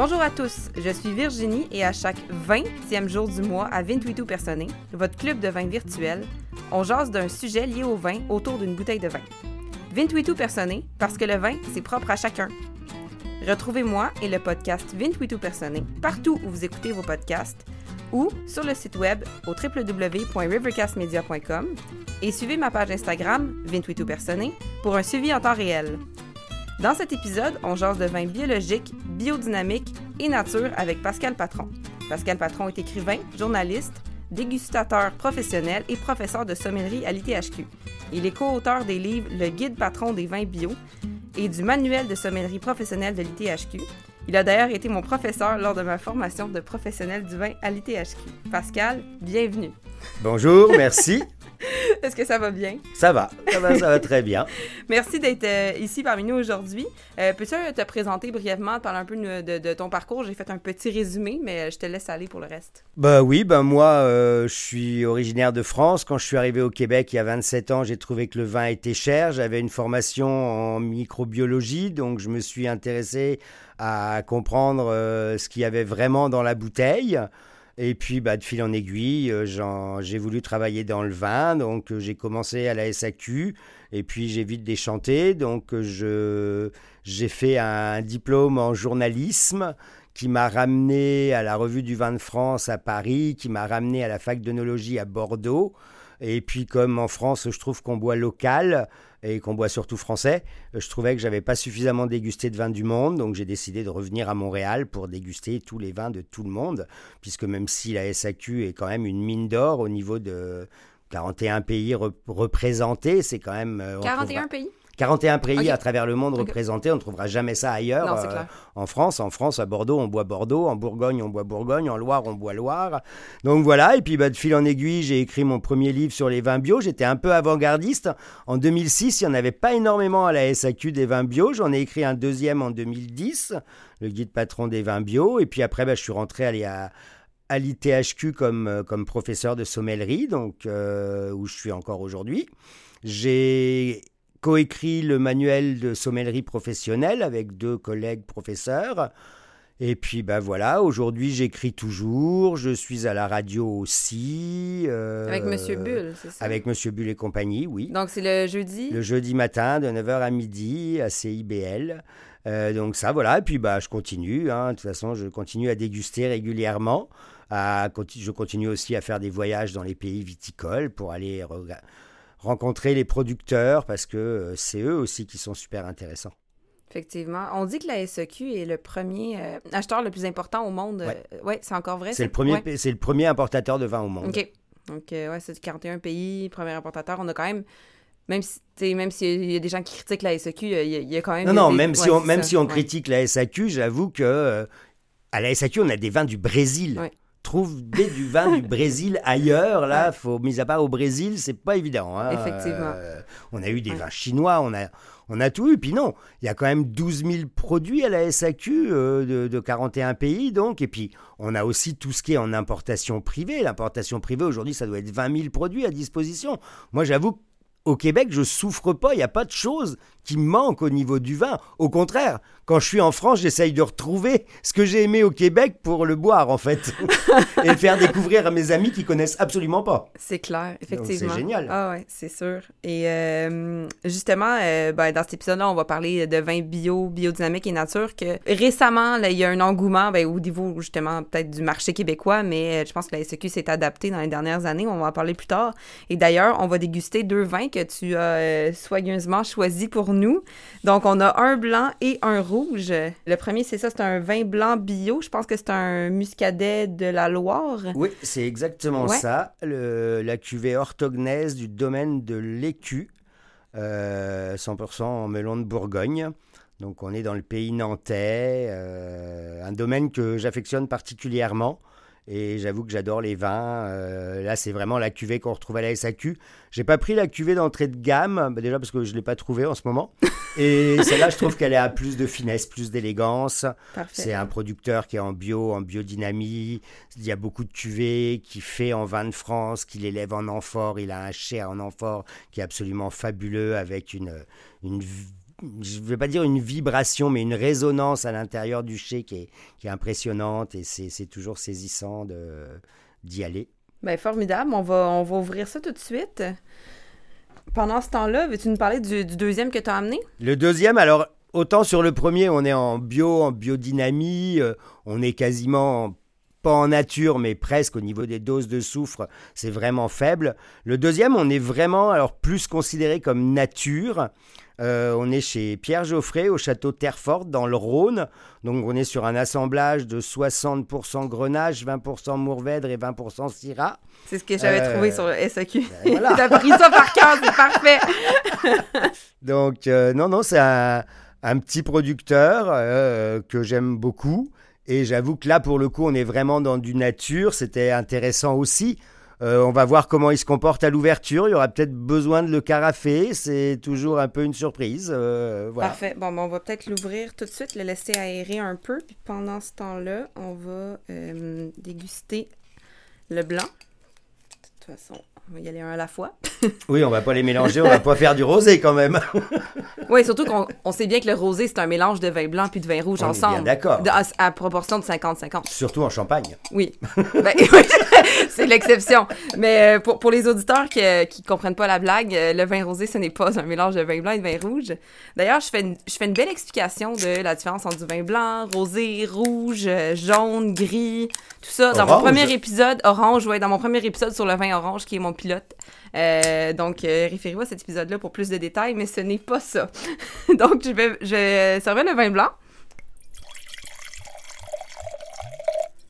Bonjour à tous, je suis Virginie et à chaque 20e jour du mois à 28 Personné, votre club de vin virtuel, on jase d'un sujet lié au vin autour d'une bouteille de vin. 28 Personné, parce que le vin, c'est propre à chacun. Retrouvez-moi et le podcast 28 Personné partout où vous écoutez vos podcasts ou sur le site web au www.rivercastmedia.com et suivez ma page Instagram 28 Personné pour un suivi en temps réel. Dans cet épisode, on jase de vin biologique, biodynamique et nature avec Pascal Patron. Pascal Patron est écrivain, journaliste, dégustateur professionnel et professeur de sommellerie à l'ITHQ. Il est co-auteur des livres Le Guide patron des vins bio et du Manuel de sommellerie professionnelle de l'ITHQ. Il a d'ailleurs été mon professeur lors de ma formation de professionnel du vin à l'ITHQ. Pascal, bienvenue. Bonjour, merci. Est-ce que ça va bien? Ça va, ça va, ça va très bien. Merci d'être euh, ici parmi nous aujourd'hui. Euh, Peux-tu te présenter brièvement, parler un peu de, de ton parcours? J'ai fait un petit résumé, mais je te laisse aller pour le reste. Bah oui, ben moi, euh, je suis originaire de France. Quand je suis arrivé au Québec il y a 27 ans, j'ai trouvé que le vin était cher. J'avais une formation en microbiologie, donc je me suis intéressé à comprendre ce qu'il y avait vraiment dans la bouteille. Et puis, bah, de fil en aiguille, euh, j'ai voulu travailler dans le vin, donc euh, j'ai commencé à la SAQ, et puis j'ai vite déchanté, donc euh, j'ai fait un diplôme en journalisme qui m'a ramené à la Revue du vin de France à Paris, qui m'a ramené à la fac d'œnologie à Bordeaux. Et puis comme en France, je trouve qu'on boit local, et qu'on boit surtout français, je trouvais que j'avais pas suffisamment dégusté de vins du monde, donc j'ai décidé de revenir à Montréal pour déguster tous les vins de tout le monde, puisque même si la SAQ est quand même une mine d'or au niveau de 41 pays représentés, c'est quand même... 41 euh, pays? 41 pays à travers le monde représentés, on ne trouvera jamais ça ailleurs. Euh, en France, en France, à Bordeaux, on boit Bordeaux, en Bourgogne, on boit Bourgogne, en Loire, on boit Loire. Donc voilà, et puis bah, de fil en aiguille, j'ai écrit mon premier livre sur les vins bio. J'étais un peu avant-gardiste. En 2006, il n'y en avait pas énormément à la SAQ des vins bio. J'en ai écrit un deuxième en 2010, le guide patron des vins bio. Et puis après, bah, je suis rentré aller à à l'ITHQ comme, euh, comme professeur de sommellerie, donc euh, où je suis encore aujourd'hui. J'ai coécrit le manuel de sommellerie professionnelle avec deux collègues professeurs. Et puis ben voilà, aujourd'hui j'écris toujours, je suis à la radio aussi. Euh, avec Monsieur Bull, c'est ça? Avec Monsieur Bull et compagnie, oui. Donc c'est le jeudi? Le jeudi matin de 9h à midi à CIBL. Euh, donc ça voilà, et puis bah, je continue, hein. de toute façon je continue à déguster régulièrement. À, je continue aussi à faire des voyages dans les pays viticoles pour aller rencontrer les producteurs parce que euh, c'est eux aussi qui sont super intéressants. Effectivement. On dit que la SEQ est le premier euh, acheteur le plus important au monde. Oui, c'est encore vrai. C'est le, premier, c'est le premier importateur de vin au monde. OK. Donc, euh, ouais, c'est 41 pays, premier importateur. On a quand même même si même s'il y a des gens qui critiquent la SAQ, il y, a, quand même. Non, non, même, si on, même si on critique la SAQ, j'avoue que à la SAQ, on a des vins du Brésil trouve du vin du Brésil ailleurs. Là, faut, mis à part au Brésil, c'est pas évident. Hein. Effectivement. Euh, on a eu des vins chinois, on a, on a tout eu. Puis non, il y a quand même 12 000 produits à la SAQ euh, de, de, 41 pays. Donc, et puis, on a aussi tout ce qui est en importation privée. L'importation privée, aujourd'hui, ça doit être 20 000 produits à disposition. Moi, j'avoue au Québec, je souffre pas. Il n'y a pas de choses qui me manquent au niveau du vin. Au contraire, quand je suis en France, j'essaye de retrouver ce que j'ai aimé au Québec pour le boire, en fait. et faire découvrir à mes amis qui connaissent absolument pas. C'est clair, effectivement. C'est génial. Ah ouais, c'est sûr. Et euh, justement, euh, ben, dans cet épisode-là, on va parler de vin bio, biodynamique et nature. Que récemment, là, il y a un engouement ben, au niveau, justement, peut-être du marché québécois, mais euh, je pense que la SEQ s'est adaptée dans les dernières années. On va en parler plus tard. Et d'ailleurs, on va déguster deux vins que tu as soigneusement choisis pour nous. Donc, on a un blanc et un rouge le premier, c'est ça, c'est un vin blanc bio. Je pense que c'est un muscadet de la Loire. Oui, c'est exactement ça. la cuvée orthognaise du domaine de l'Écu, 100% euh, en melon de Bourgogne. Donc on est dans le pays nantais, euh, un domaine que j'affectionne particulièrement. Et j'avoue que j'adore les vins. Euh, là, c'est vraiment la cuvée qu'on retrouve à la SAQ. J'ai pas pris la cuvée d'entrée de gamme, bah, déjà parce que je l'ai pas trouvée en ce moment. Et celle-là, je trouve qu'elle a plus de finesse, plus d'élégance. C'est un producteur qui est en bio, en biodynamie. Il y a beaucoup de cuvées qui fait en vin de France, qui l'élève en amphore. Il a un chai en amphore qui est absolument fabuleux avec une, une je ne vais pas dire une vibration, mais une résonance à l'intérieur du chai qui est, qui est impressionnante et c'est toujours saisissant d'y aller. Ben, formidable. On va, on va ouvrir ça tout de suite. Pendant ce temps-là, veux-tu nous parler du, deuxième que tu as amené? Le deuxième, alors, autant sur le premier, on est en bio, en biodynamie, euh, on est quasiment pas en nature, mais presque au niveau des doses de soufre, c'est vraiment faible. Le deuxième, on est vraiment alors plus considéré comme nature. Euh, on est chez Pierre Geoffrey au château Terreforte dans le Rhône. Donc on est sur un assemblage de 60% Grenache, 20% Mourvèdre et 20% Syrah. C'est ce que j'avais euh, trouvé sur le SAQ. Ben T'as pris ça par cœur, c'est parfait. Donc euh, non, non, c'est un, petit producteur que j'aime beaucoup. Et j'avoue que là, pour le coup, on est vraiment dans du nature. C'était intéressant aussi. Euh, on va voir comment il se comporte à l'ouverture. Il y aura peut-être besoin de le carafer. C'est toujours un peu une surprise. Euh, Parfait. Bon, ben, on va peut-être l'ouvrir tout de suite, le laisser aérer un peu. Puis pendant ce temps-là, on va euh, déguster le blanc. De toute façon, on va y aller un à la fois. oui, on va pas les mélanger, on va pas faire du rosé quand même. oui, surtout qu'on sait bien que le rosé, c'est un mélange de vin blanc puis de vin rouge ensemble. d'accord. À, proportion de 50-50. Surtout en Champagne. Oui. Ben, c'est l'exception. Mais euh, pour, pour, les auditeurs qui, ne comprennent pas la blague, euh, le vin rosé, ce n'est pas un mélange de vin blanc et de vin rouge. D'ailleurs, je fais, une, je fais une belle explication de la différence entre du vin blanc, rosé, rouge, euh, jaune, gris, tout ça. Dans mon premier épisode, orange, ouais, dans mon premier épisode sur le vin orange, qui est mon pilote. Euh, donc, euh, référez-vous à cet épisode-là pour plus de détails, mais ce n'est pas ça. donc, je vais, je servir le vin blanc.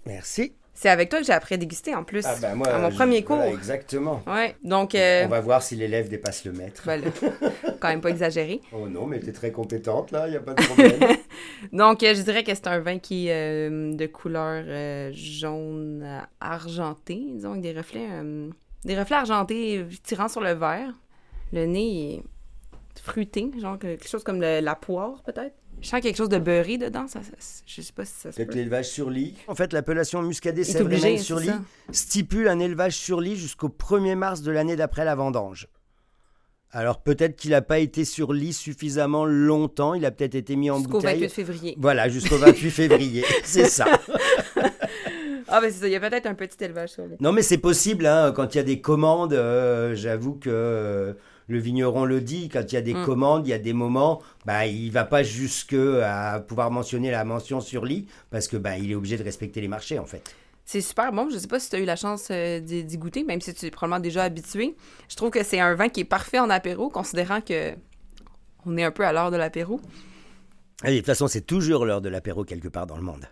Merci. C'est avec toi que j'ai appris à déguster en plus. Ah ben moi, à mon premier cours. exactement. Ouais. Donc. Euh, On va voir si l'élève dépasse le maître. Voilà. quand même pas exagéré. Oh non, mais tu es très compétente là, il n'y a pas de problème. Donc, je dirais que c'est un vin qui est de couleur jaune argenté, disons, avec des reflets des reflets argentés tirant sur le verre. Le nez est fruité, genre quelque chose comme la poire, peut-être. Je sens quelque chose de beurré dedans. Ça, je sais pas si ça se Peut-être l'élevage sur lit. En fait, l'appellation muscadet sèvres sur lit stipule un élevage sur lit jusqu'au 1er mars de l'année d'après la vendange. Alors peut-être qu'il n'a pas été sur lit suffisamment longtemps, il a peut-être été mis en bouteille. Jusqu'au 28 février. Voilà, jusqu'au 28 février, c'est ça. Ah, ben c'est ça, il y a peut-être un petit élevage sur. Non, mais c'est possible, hein, quand il y a des commandes, euh, j'avoue que euh, le vigneron le dit, quand il y a des mm. commandes, il y a des moments, bah, il va pas jusque à pouvoir mentionner la mention sur lit, parce que bah, il est obligé de respecter les marchés, en fait. C'est super bon. Je sais pas si tu as eu la chance euh, d'y goûter, même si tu es probablement déjà habitué. Je trouve que c'est un vin qui est parfait en apéro, considérant que on est un peu à l'heure de l'apéro. de toute façon, c'est toujours l'heure de l'apéro quelque part dans le monde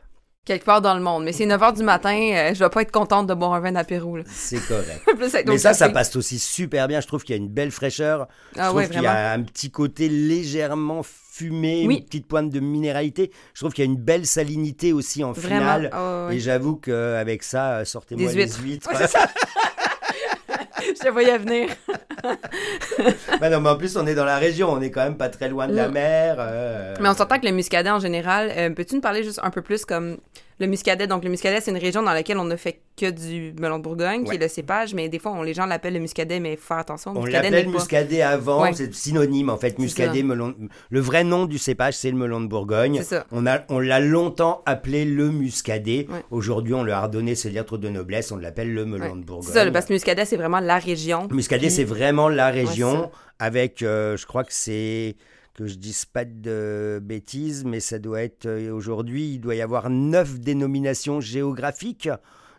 quelque part dans le monde. Mais c'est 9 h du matin, euh, je vais pas être contente de boire un vin d'apéro. C'est correct. Mais ça, ça passe aussi super bien. Je trouve qu'il y a une belle fraîcheur. Je ah trouve qu'il y a un petit côté légèrement fumé, une petite pointe de minéralité. Je trouve qu'il y a une belle salinité aussi en finale. Oh, Et j'avoue qu'avec ça, sortez-moi les huîtres. je te voyais venir. ben non, mais en plus, on est dans la région, on est quand même pas très loin de la mer. Euh. Mais on s'entend que le muscadet en général, euh, peux-tu nous parler juste un peu plus comme le muscadet, donc le muscadet, c'est une région dans laquelle on ne fait que du melon de Bourgogne, qui est le cépage, mais des fois, on, les gens l'appellent le muscadet, mais faut faire attention. On l'appelle muscadet avant, c'est synonyme en fait. Muscadet, melon. Le vrai nom du cépage, c'est le melon de Bourgogne. Ça. On a, on l'a longtemps appelé le muscadet. Aujourd'hui, on lui a redonné ses lettres de noblesse, on l'appelle le melon de Bourgogne. C'est ça, parce que muscadet, c'est vraiment la région. Muscadet, c'est vraiment la région, avec, euh, je crois que c'est que je dise pas de bêtises, mais ça doit être euh, aujourd'hui, il doit y avoir neuf dénominations géographiques.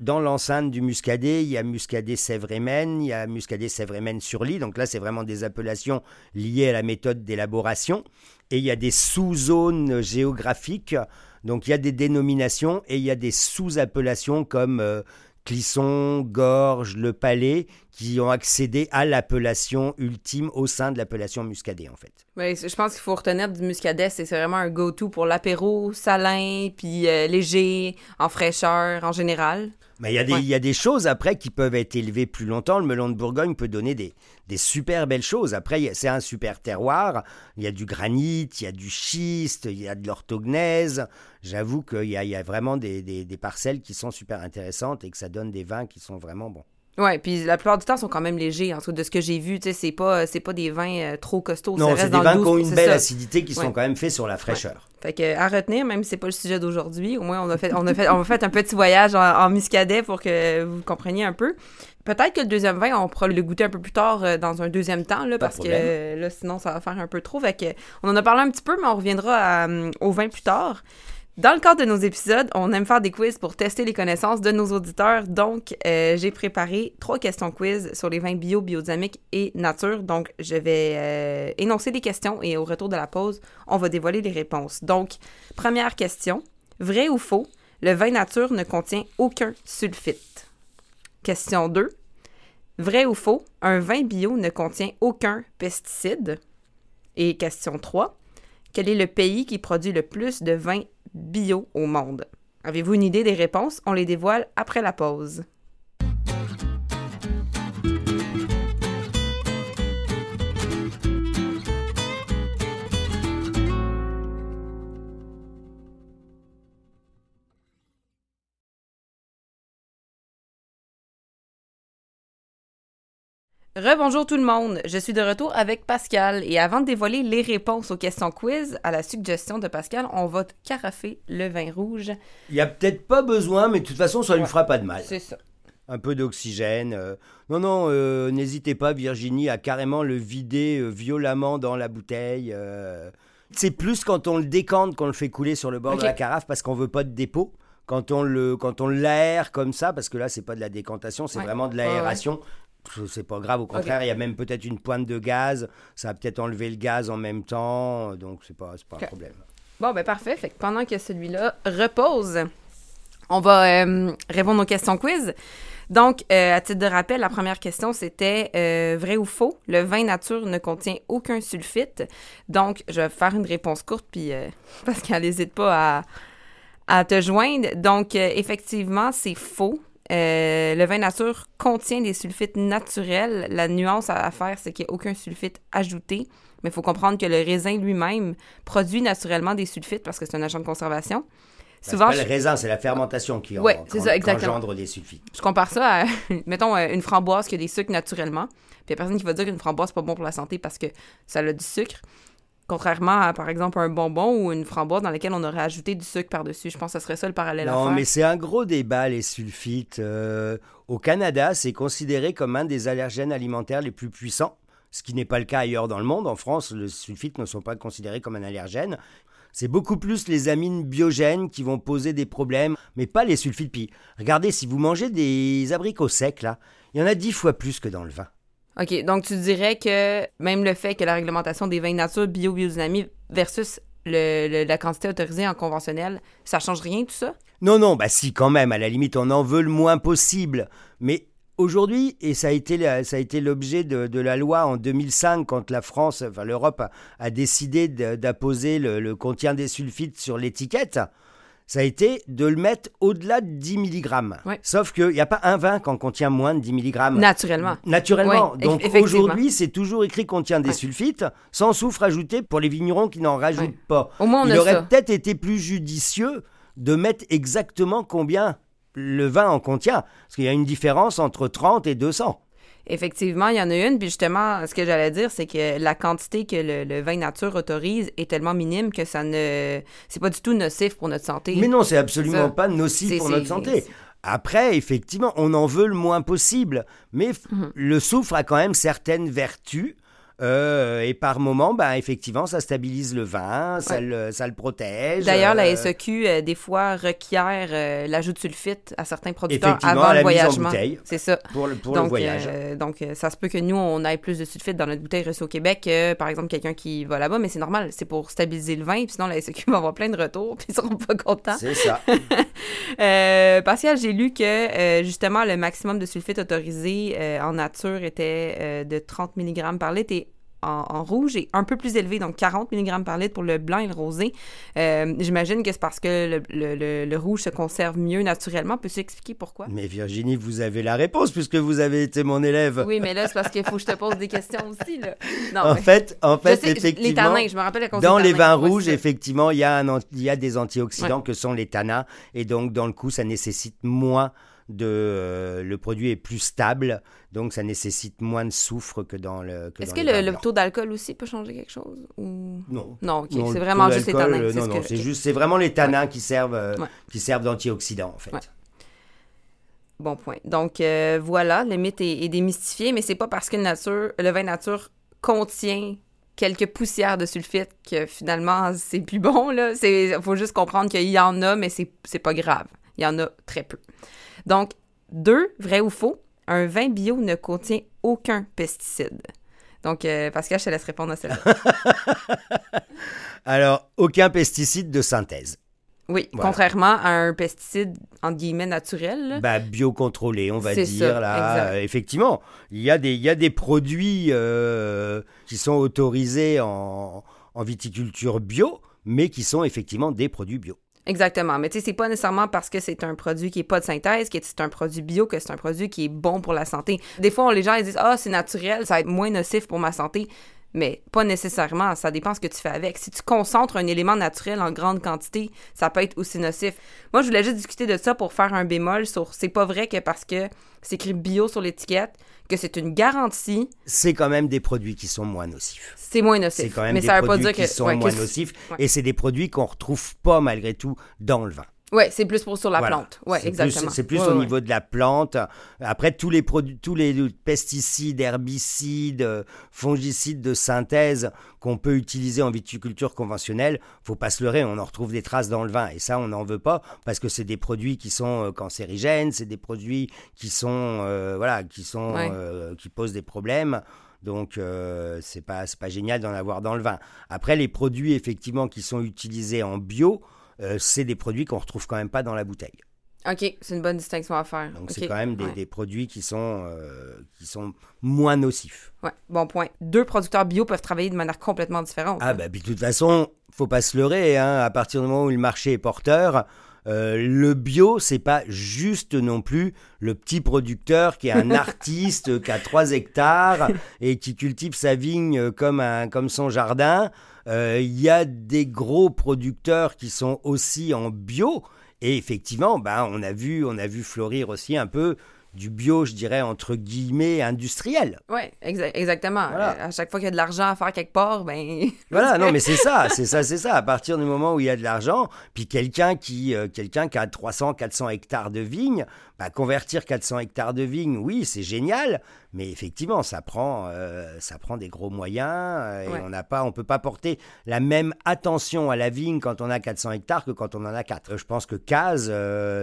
Dans l'enceinte du Muscadet, il y a Muscadet Sèvres-et-Maine, il y a Muscadet Sèvres-et-Maine sur lit. Donc là, c'est vraiment des appellations liées à la méthode d'élaboration. Et il y a des sous-zones géographiques. Donc il y a des dénominations et il y a des sous-appellations comme euh, Clisson, Gorge, Le Palais, qui ont accédé à l'appellation ultime au sein de l'appellation Muscadet, en fait. Oui, je pense qu'il faut retenir du Muscadet, c'est vraiment un go-to pour l'apéro, salin, puis euh, léger, en fraîcheur, en général. Mais il y, a des, il y a des choses après qui peuvent être élevées plus longtemps. Le melon de Bourgogne peut donner des, des super belles choses. Après, c'est un super terroir. Il y a du granit, il y a du schiste, il y a de l'orthognèse. J'avoue qu'il y, y a, vraiment des, des, des parcelles qui sont super intéressantes et que ça donne des vins qui sont vraiment bons. Ouais, puis la plupart du temps, sont quand même légers. En tout cas, de ce que j'ai vu, tu sais, c'est pas, c'est pas des vins euh, trop costauds. Non, c'est des dans vins qui ont une belle ça. acidité qui sont Ouais. quand même faits sur la fraîcheur. Fait que à retenir, même si c'est pas le sujet d'aujourd'hui, au moins on a fait, on a fait, on a fait un petit voyage en, en muscadet pour que vous compreniez un peu. Peut-être que le deuxième vin, on pourra le goûter un peu plus tard euh, dans un deuxième temps, là, parce que euh, là, sinon ça va faire un peu trop. Fait que on en a parlé un petit peu, mais on reviendra à, euh, au vin plus tard. Dans le cadre de nos épisodes, on aime faire des quiz pour tester les connaissances de nos auditeurs. Donc, euh, j'ai préparé trois questions quiz sur les vins bio, biodynamiques et nature. Donc, je vais euh, énoncer les questions et au retour de la pause, on va dévoiler les réponses. Donc, première question. Vrai ou faux, le vin nature ne contient aucun sulfite? Question 2. Vrai ou faux, un vin bio ne contient aucun pesticide? Et question 3. Quel est le pays qui produit le plus de vins bio au monde? Avez-vous une idée des réponses? On les dévoile après la pause. Rebonjour tout le monde, je suis de retour avec Pascal et avant de dévoiler les réponses aux questions quiz, à la suggestion de Pascal, on va carafer le vin rouge. Il n'y a peut-être pas besoin, mais de toute façon, ça ne lui Ouais. fera pas de mal. C'est ça. Un peu d'oxygène. euh. Non, non, euh, n'hésitez pas, Virginie, à carrément le vider euh, violemment dans la bouteille. C'est plus quand on le décante qu'on le fait couler sur le bord de la carafe parce qu'on veut pas de dépôt. Quand on le, quand on l'aère comme ça, parce que là, c'est pas de la décantation, c'est Ouais. vraiment de l'aération. C'est pas grave, au contraire, il y a même peut-être une pointe de gaz. Ça va peut-être enlever le gaz en même temps, donc c'est pas, pas un problème. Bon, ben parfait. Fait que pendant que celui-là repose, on va euh, répondre aux questions quiz. Donc, euh, à titre de rappel, la première question, c'était euh, vrai ou faux? Le vin nature ne contient aucun sulfite. Donc, je vais faire une réponse courte, puis parce qu'elle n'hésite pas à, à te joindre. Donc, effectivement, c'est faux. Euh, le vin nature contient des sulfites naturels. La nuance à, faire, c'est qu'il n'y a aucun sulfite ajouté. Mais il faut comprendre que le raisin lui-même produit naturellement des sulfites parce que c'est un agent de conservation. Ben, Souvent, pas je, le raisin, c'est la fermentation qui, Ouais, ça, engendre des sulfites. je compare ça à, mettons, euh, une framboise qui a des sucres naturellement. Puis il n'y a personne qui va dire qu'une framboise, c'est pas bon pour la santé parce que ça a du sucre. Contrairement à, par exemple, un bonbon ou une framboise dans laquelle on aurait ajouté du sucre par-dessus. Je pense que ce serait ça le parallèle à Non, faire. mais c'est un gros débat, les sulfites. Euh, au Canada, c'est considéré comme un des allergènes alimentaires les plus puissants, ce qui n'est pas le cas ailleurs dans le monde. En France, les sulfites ne sont pas considérés comme un allergène. C'est beaucoup plus les amines biogènes qui vont poser des problèmes, mais pas les sulfites. Puis, regardez, si vous mangez des abricots secs, là, il y en a dix fois plus que dans le vin. OK, donc tu dirais que même le fait que la réglementation des vins nature bio-biodynamie versus le- le- la quantité autorisée en conventionnel, ça change rien tout ça? Non, non, bah si, quand même, à la limite, on en veut le moins possible. Mais aujourd'hui, et ça a été, ça a été l'objet de, la loi en 2005, quand la France, enfin l'Europe, a, décidé d'apposer le, le contient des sulfites sur l'étiquette, ça a été de le mettre au-delà de 10 mg. Ouais. Sauf qu'il n'y a pas un vin qui en contient moins de 10 mg. Naturellement. Naturellement. Ouais, Donc aujourd'hui, c'est toujours écrit contient des Ouais. sulfites, sans soufre ajouté pour les vignerons qui n'en rajoutent pas. Au moins, on Il aurait peut-être été plus judicieux de mettre exactement combien le vin en contient. Parce qu'il y a une différence entre 30 et 200. Effectivement, il y en a une. Puis justement, ce que j'allais dire, c'est que la quantité que le, le vin nature autorise est tellement minime que ça ne. C'est pas du tout nocif pour notre santé. Mais non, c'est absolument Ça, pas nocif pour notre santé. Après, effectivement, on en veut le moins possible. Mais Mhm. le soufre a quand même certaines vertus. Euh, et par moment, bah, effectivement, ça stabilise le vin, ça, Ouais. le, ça le protège. D'ailleurs, la euh, SEQ, euh, des fois, requiert l'ajout de sulfite à certains producteurs avant le voyagement. bouteille. C'est ça. pour le, pour donc, le voyage. donc, ça se peut que nous, on ait plus de sulfite dans notre bouteille reçue au Québec que, par exemple, quelqu'un qui va là-bas, mais c'est normal, c'est pour stabiliser le vin, puis sinon, la SEQ va avoir plein de retours, puis ils seront pas contents. C'est ça. Euh, Pascal, j'ai lu que, euh, justement, le maximum de sulfite autorisé euh, en nature était euh, de 30 mg par litre et en, en rouge est un peu plus élevé, donc 40 mg par litre pour le blanc et le rosé. Euh, J'imagine que c'est parce que le, le- le- le rouge se conserve mieux naturellement. Peux-tu expliquer pourquoi? Mais Virginie, vous avez la réponse puisque vous avez été mon élève. Oui, mais là, c'est parce qu'il faut que je te pose des questions aussi. Là. Non, en mais- fait, en je fait, sais, effectivement, les tanins, je me rappelle cause dans les vins rouges, effectivement, il y, a un an- il y a des antioxydants que sont les tanins, et donc dans le coup, ça nécessite moins de, euh, le produit est plus stable, donc ça nécessite moins de soufre que dans le. Est-ce que le, taux d'alcool aussi peut changer quelque chose ou... Non. Non, c'est vraiment juste les tanins. euh, Non, non, c'est juste, c'est vraiment les tanins qui servent, euh, Ouais. qui servent d'antioxydants en fait. Ouais. Bon point. Donc euh, voilà, le mythe est, est démystifié, mais c'est pas parce que le, nature, le vin nature contient quelques poussières de sulfite que finalement c'est plus bon. Là. C'est, faut juste comprendre qu'il y en a, mais c'est, c'est pas grave. Il y en a très peu. Donc, deux, vrai ou faux, un vin bio ne contient aucun pesticide. Donc, euh, Pascal, je te laisse répondre à celle-là. Alors, aucun pesticide de synthèse. Oui, Voilà. contrairement à un pesticide, entre guillemets, naturel. Bah, biocontrôlé, on va dire. ça, là. Euh, effectivement, il y, a des, il y a des produits euh, qui sont autorisés en, en viticulture bio, mais qui sont effectivement des produits bio. Exactement. Mais tu sais, c'est pas nécessairement parce que c'est un produit qui est pas de synthèse, que c'est un produit bio, que c'est un produit qui est bon pour la santé. Des fois, les gens ils disent Ah, c'est naturel, ça va être moins nocif pour ma santé. Mais pas nécessairement, ça dépend ce que tu fais avec. Si tu concentres un élément naturel en grande quantité, ça peut être aussi nocif. Moi, je voulais juste discuter de ça pour faire un bémol sur c'est pas vrai que parce que c'est écrit bio sur l'étiquette, que c'est une garantie, C'est quand même des produits qui sont moins nocifs. c'est moins nocif. C'est quand même Mais des ça veut pas dire qui que sont ouais, moins que- nocifs. ouais. Et c'est des produits qu'on retrouve pas malgré tout dans le vin. Ouais, c'est plus pour sur la Voilà. plante. Ouais, C'est exactement. plus- C'est plus Ouais, au ouais. niveau de la plante. Après, tous les produits, tous les pesticides, herbicides, fongicides de synthèse qu'on peut utiliser en viticulture conventionnelle, faut pas se leurrer, on en retrouve des traces dans le vin. Et ça, on n'en veut pas parce que c'est des produits qui sont euh, cancérigènes, c'est des produits qui sont, euh, voilà, qui sont, Ouais. euh, qui posent des problèmes. Donc, euh, c'est pas, c'est pas génial d'en avoir dans le vin. Après, les produits effectivement qui sont utilisés en bio, c'est des produits qu'on retrouve quand même pas dans la bouteille. OK, c'est une bonne distinction à faire. Donc c'est quand même des, Ouais. des produits qui sont, euh, qui sont moins nocifs. Ouais, bon point. Deux producteurs bio peuvent travailler de manière complètement différente. Ah bah puis de toute façon, faut pas se leurrer, hein, à partir du moment où le marché est porteur, euh, le bio, c'est pas juste non plus le petit producteur qui est un artiste qui a 3 hectares et qui cultive sa vigne euh, comme, un, comme son jardin. Euh, Il y a des gros producteurs qui sont aussi en bio. Et effectivement, bah, on, a vu, on a vu fleurir aussi un peu du bio, je dirais, entre guillemets, industriel. Exa- exactement. Voilà. Euh, à chaque fois qu'il y a de l'argent à faire quelque part, ben. Voilà, non, mais c'est ça, c'est ça, c'est ça. À partir du moment où il y a de l'argent, puis quelqu'un qui, euh, quelqu'un qui a 300, 400 hectares de vignes, bah, convertir 400 hectares de vignes, oui, c'est génial, mais effectivement, ça prend, euh, ça prend des gros moyens euh, et Ouais. on n'a pas, on peut pas porter la même attention à la vigne quand on a 400 hectares que quand on en a 4. Je pense que Caz,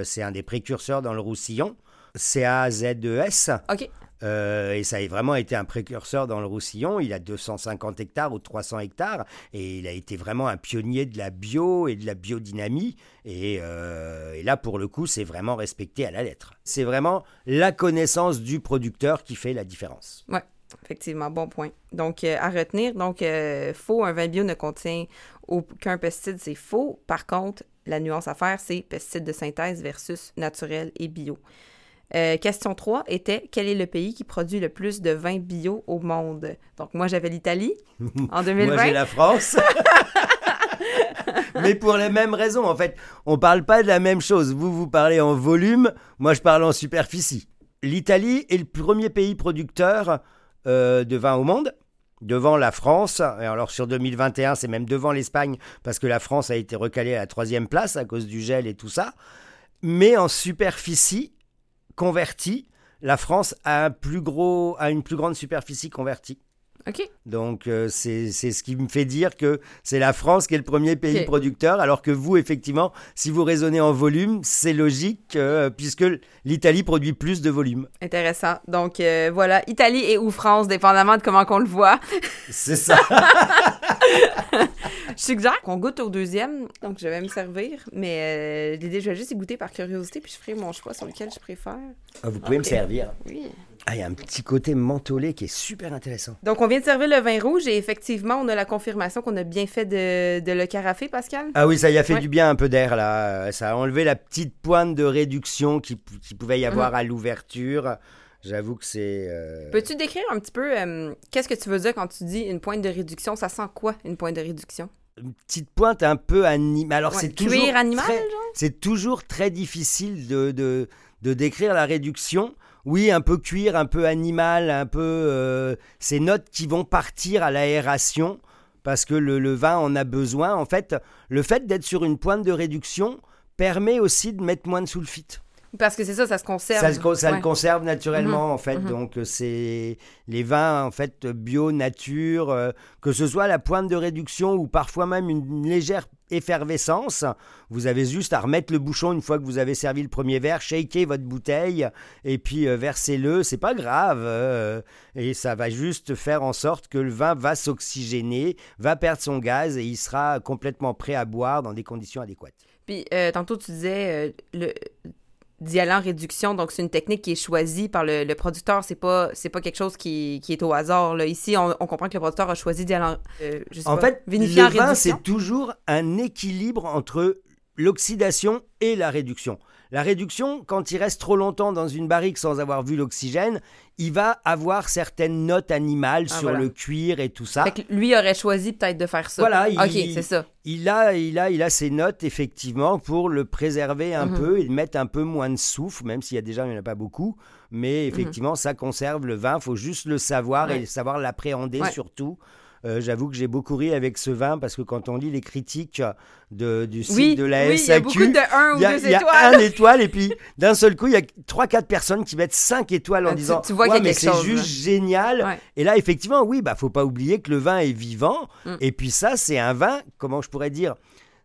c'est un des précurseurs dans le Roussillon. C-A-Z-E-S. OK. Euh, et ça a vraiment été un précurseur dans le Roussillon. Il a 250 hectares ou 300 hectares et il a été vraiment un pionnier de la bio et de la biodynamie. Et, euh, et là, pour le coup, c'est vraiment respecté à la lettre. C'est vraiment la connaissance du producteur qui fait la différence. Ouais, effectivement, bon point. Donc, euh, à retenir, donc, faux, un vin bio ne contient aucun pesticide, c'est faux. Par contre, la nuance à faire, c'est pesticide de synthèse versus naturel et bio. Euh, question 3 était quel est le pays qui produit le plus de vin bio au monde? Donc, moi, j'avais l'Italie en 2020. Moi, j'ai la France. Mais pour les mêmes raisons, en fait, on parle pas de la même chose. Vous, vous parlez en volume, moi, je parle en superficie. L'Italie est le premier pays producteur euh, de vin au monde, devant la France. Et alors sur 2021, c'est même devant l'Espagne, parce que la France a été recalée à la troisième place à cause du gel et tout ça. Mais en superficie convertie, la France a, un plus gros, a une plus grande superficie convertie. OK. Donc euh, c'est ce qui me fait dire que c'est la France qui est le premier pays producteur, alors que vous, effectivement, si vous raisonnez en volume, c'est logique, euh, puisque l'Italie produit plus de volume. Intéressant. Donc, euh, voilà, Italie et ou France, dépendamment de comment qu'on le voit. C'est ça. Je suggère qu'on goûte au deuxième, donc je vais me servir. Mais euh, l'idée, je vais juste y goûter par curiosité, puis je ferai mon choix sur lequel je préfère. Ah, vous pouvez me servir. Oui. Ah, il y a un petit côté mentholé qui est super intéressant. Donc, on vient de servir le vin rouge et effectivement, on a la confirmation qu'on a bien fait de, de le carafé, Pascal. Ah oui, ça y a fait Ouais. du bien un peu d'air là. Ça a enlevé la petite pointe de réduction qui, qui pouvait y avoir Mhm. à l'ouverture. J'avoue que c'est. euh, Peux-tu décrire un petit peu euh, qu'est-ce que tu veux dire quand tu dis une pointe de réduction? Ça sent quoi, une pointe de réduction? une petite pointe un peu animale. Alors Ouais, c'est toujours animal, c'est toujours très difficile de, de, de décrire la réduction. Oui, un peu cuir, un peu animal, un peu euh, ces notes qui vont partir à l'aération parce que le, le, vin en a besoin. En fait, le fait d'être sur une pointe de réduction permet aussi de mettre moins de sulfite. Parce que c'est ça, ça se conserve. Ça, ça le conserve naturellement, en fait. Donc, c'est les vins, en fait, bio, nature, euh, que ce soit la pointe de réduction ou parfois même une légère effervescence. Vous avez juste à remettre le bouchon une fois que vous avez servi le premier verre, shaker votre bouteille et puis euh, versez-le. C'est pas grave. Euh, et ça va juste faire en sorte que le vin va s'oxygéner, va perdre son gaz et il sera complètement prêt à boire dans des conditions adéquates. Puis, tantôt, tu disais, le d'y aller en réduction. Donc, c'est une technique qui est choisie par le, producteur. C'est pas, c'est pas quelque chose qui, qui, est au hasard. Là. Ici, on, comprend que le producteur a choisi d'y aller en, euh, en fait, le vin, c'est toujours un équilibre entre l'oxydation et la réduction. La réduction, quand il reste trop longtemps dans une barrique sans avoir vu l'oxygène, il va avoir certaines notes animales ah, sur le cuir et tout ça. Fait que lui aurait choisi peut-être de faire ça. Voilà, il, c'est ça. Il a, il a, il a ses notes effectivement pour le préserver un mhm. peu et mettre un peu moins de souffle, même s'il y a déjà il n'y en a pas beaucoup. Mais mhm. effectivement, ça conserve le vin. Il faut juste le savoir et savoir l'appréhender surtout. Euh, j'avoue que j'ai beaucoup ri avec ce vin parce que quand on lit les critiques de, du site de la SAQ, il y a, beaucoup de 1 ou 2 étoiles. Il y a un étoile et puis d'un seul coup, il y a 3-4 personnes qui mettent 5 étoiles en ah, disant tu, vois ouais, mais c'est juste génial. Et là, effectivement, oui, bah faut pas oublier que le vin est vivant. Mm. Et puis ça, c'est un vin, comment je pourrais dire,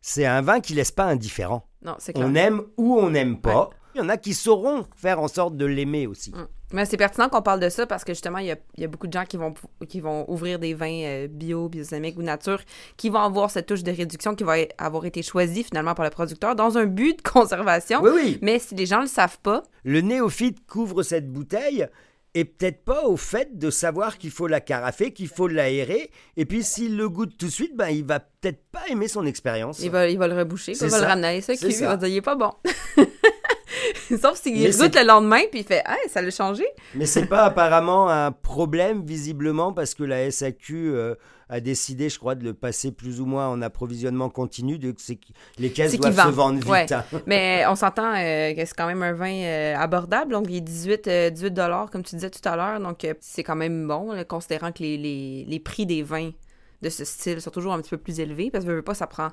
c'est un vin qui laisse pas indifférent. Non, On aime ou on n'aime pas. Il y en a qui sauront faire en sorte de l'aimer aussi. Mm. Mais c'est pertinent qu'on parle de ça parce que justement, il y a, beaucoup de gens qui vont, qui vont ouvrir des vins euh, bio, biodynamiques ou nature, qui vont avoir cette touche de réduction qui va avoir été choisie finalement par le producteur dans un but de conservation. Oui, oui. Mais si les gens ne le savent pas. Le néophyte couvre cette bouteille et peut-être pas au fait de savoir qu'il faut la carafer, qu'il faut l'aérer. Et puis s'il le goûte tout de suite, ben, il va peut-être pas aimer son expérience. Il va, il va le reboucher, il va le ramener. Ça, il va dire, il est pas bon. Sauf s'il goûte le lendemain, puis il fait Ah, ça l'a changé. Mais c'est pas apparemment un problème, visiblement, parce que la SAQ euh, a décidé, je crois, de le passer plus ou moins en approvisionnement continu. De, les caisses doivent se vendre vite. Hein. Mais on s'entend euh, que c'est quand même un vin euh, abordable. Donc, il est 18, 18 comme tu disais tout à l'heure. Donc, c'est quand même bon, considérant que les, les, les prix des vins de ce style sont toujours un petit peu plus élevés. Parce que, veux pas, ça prend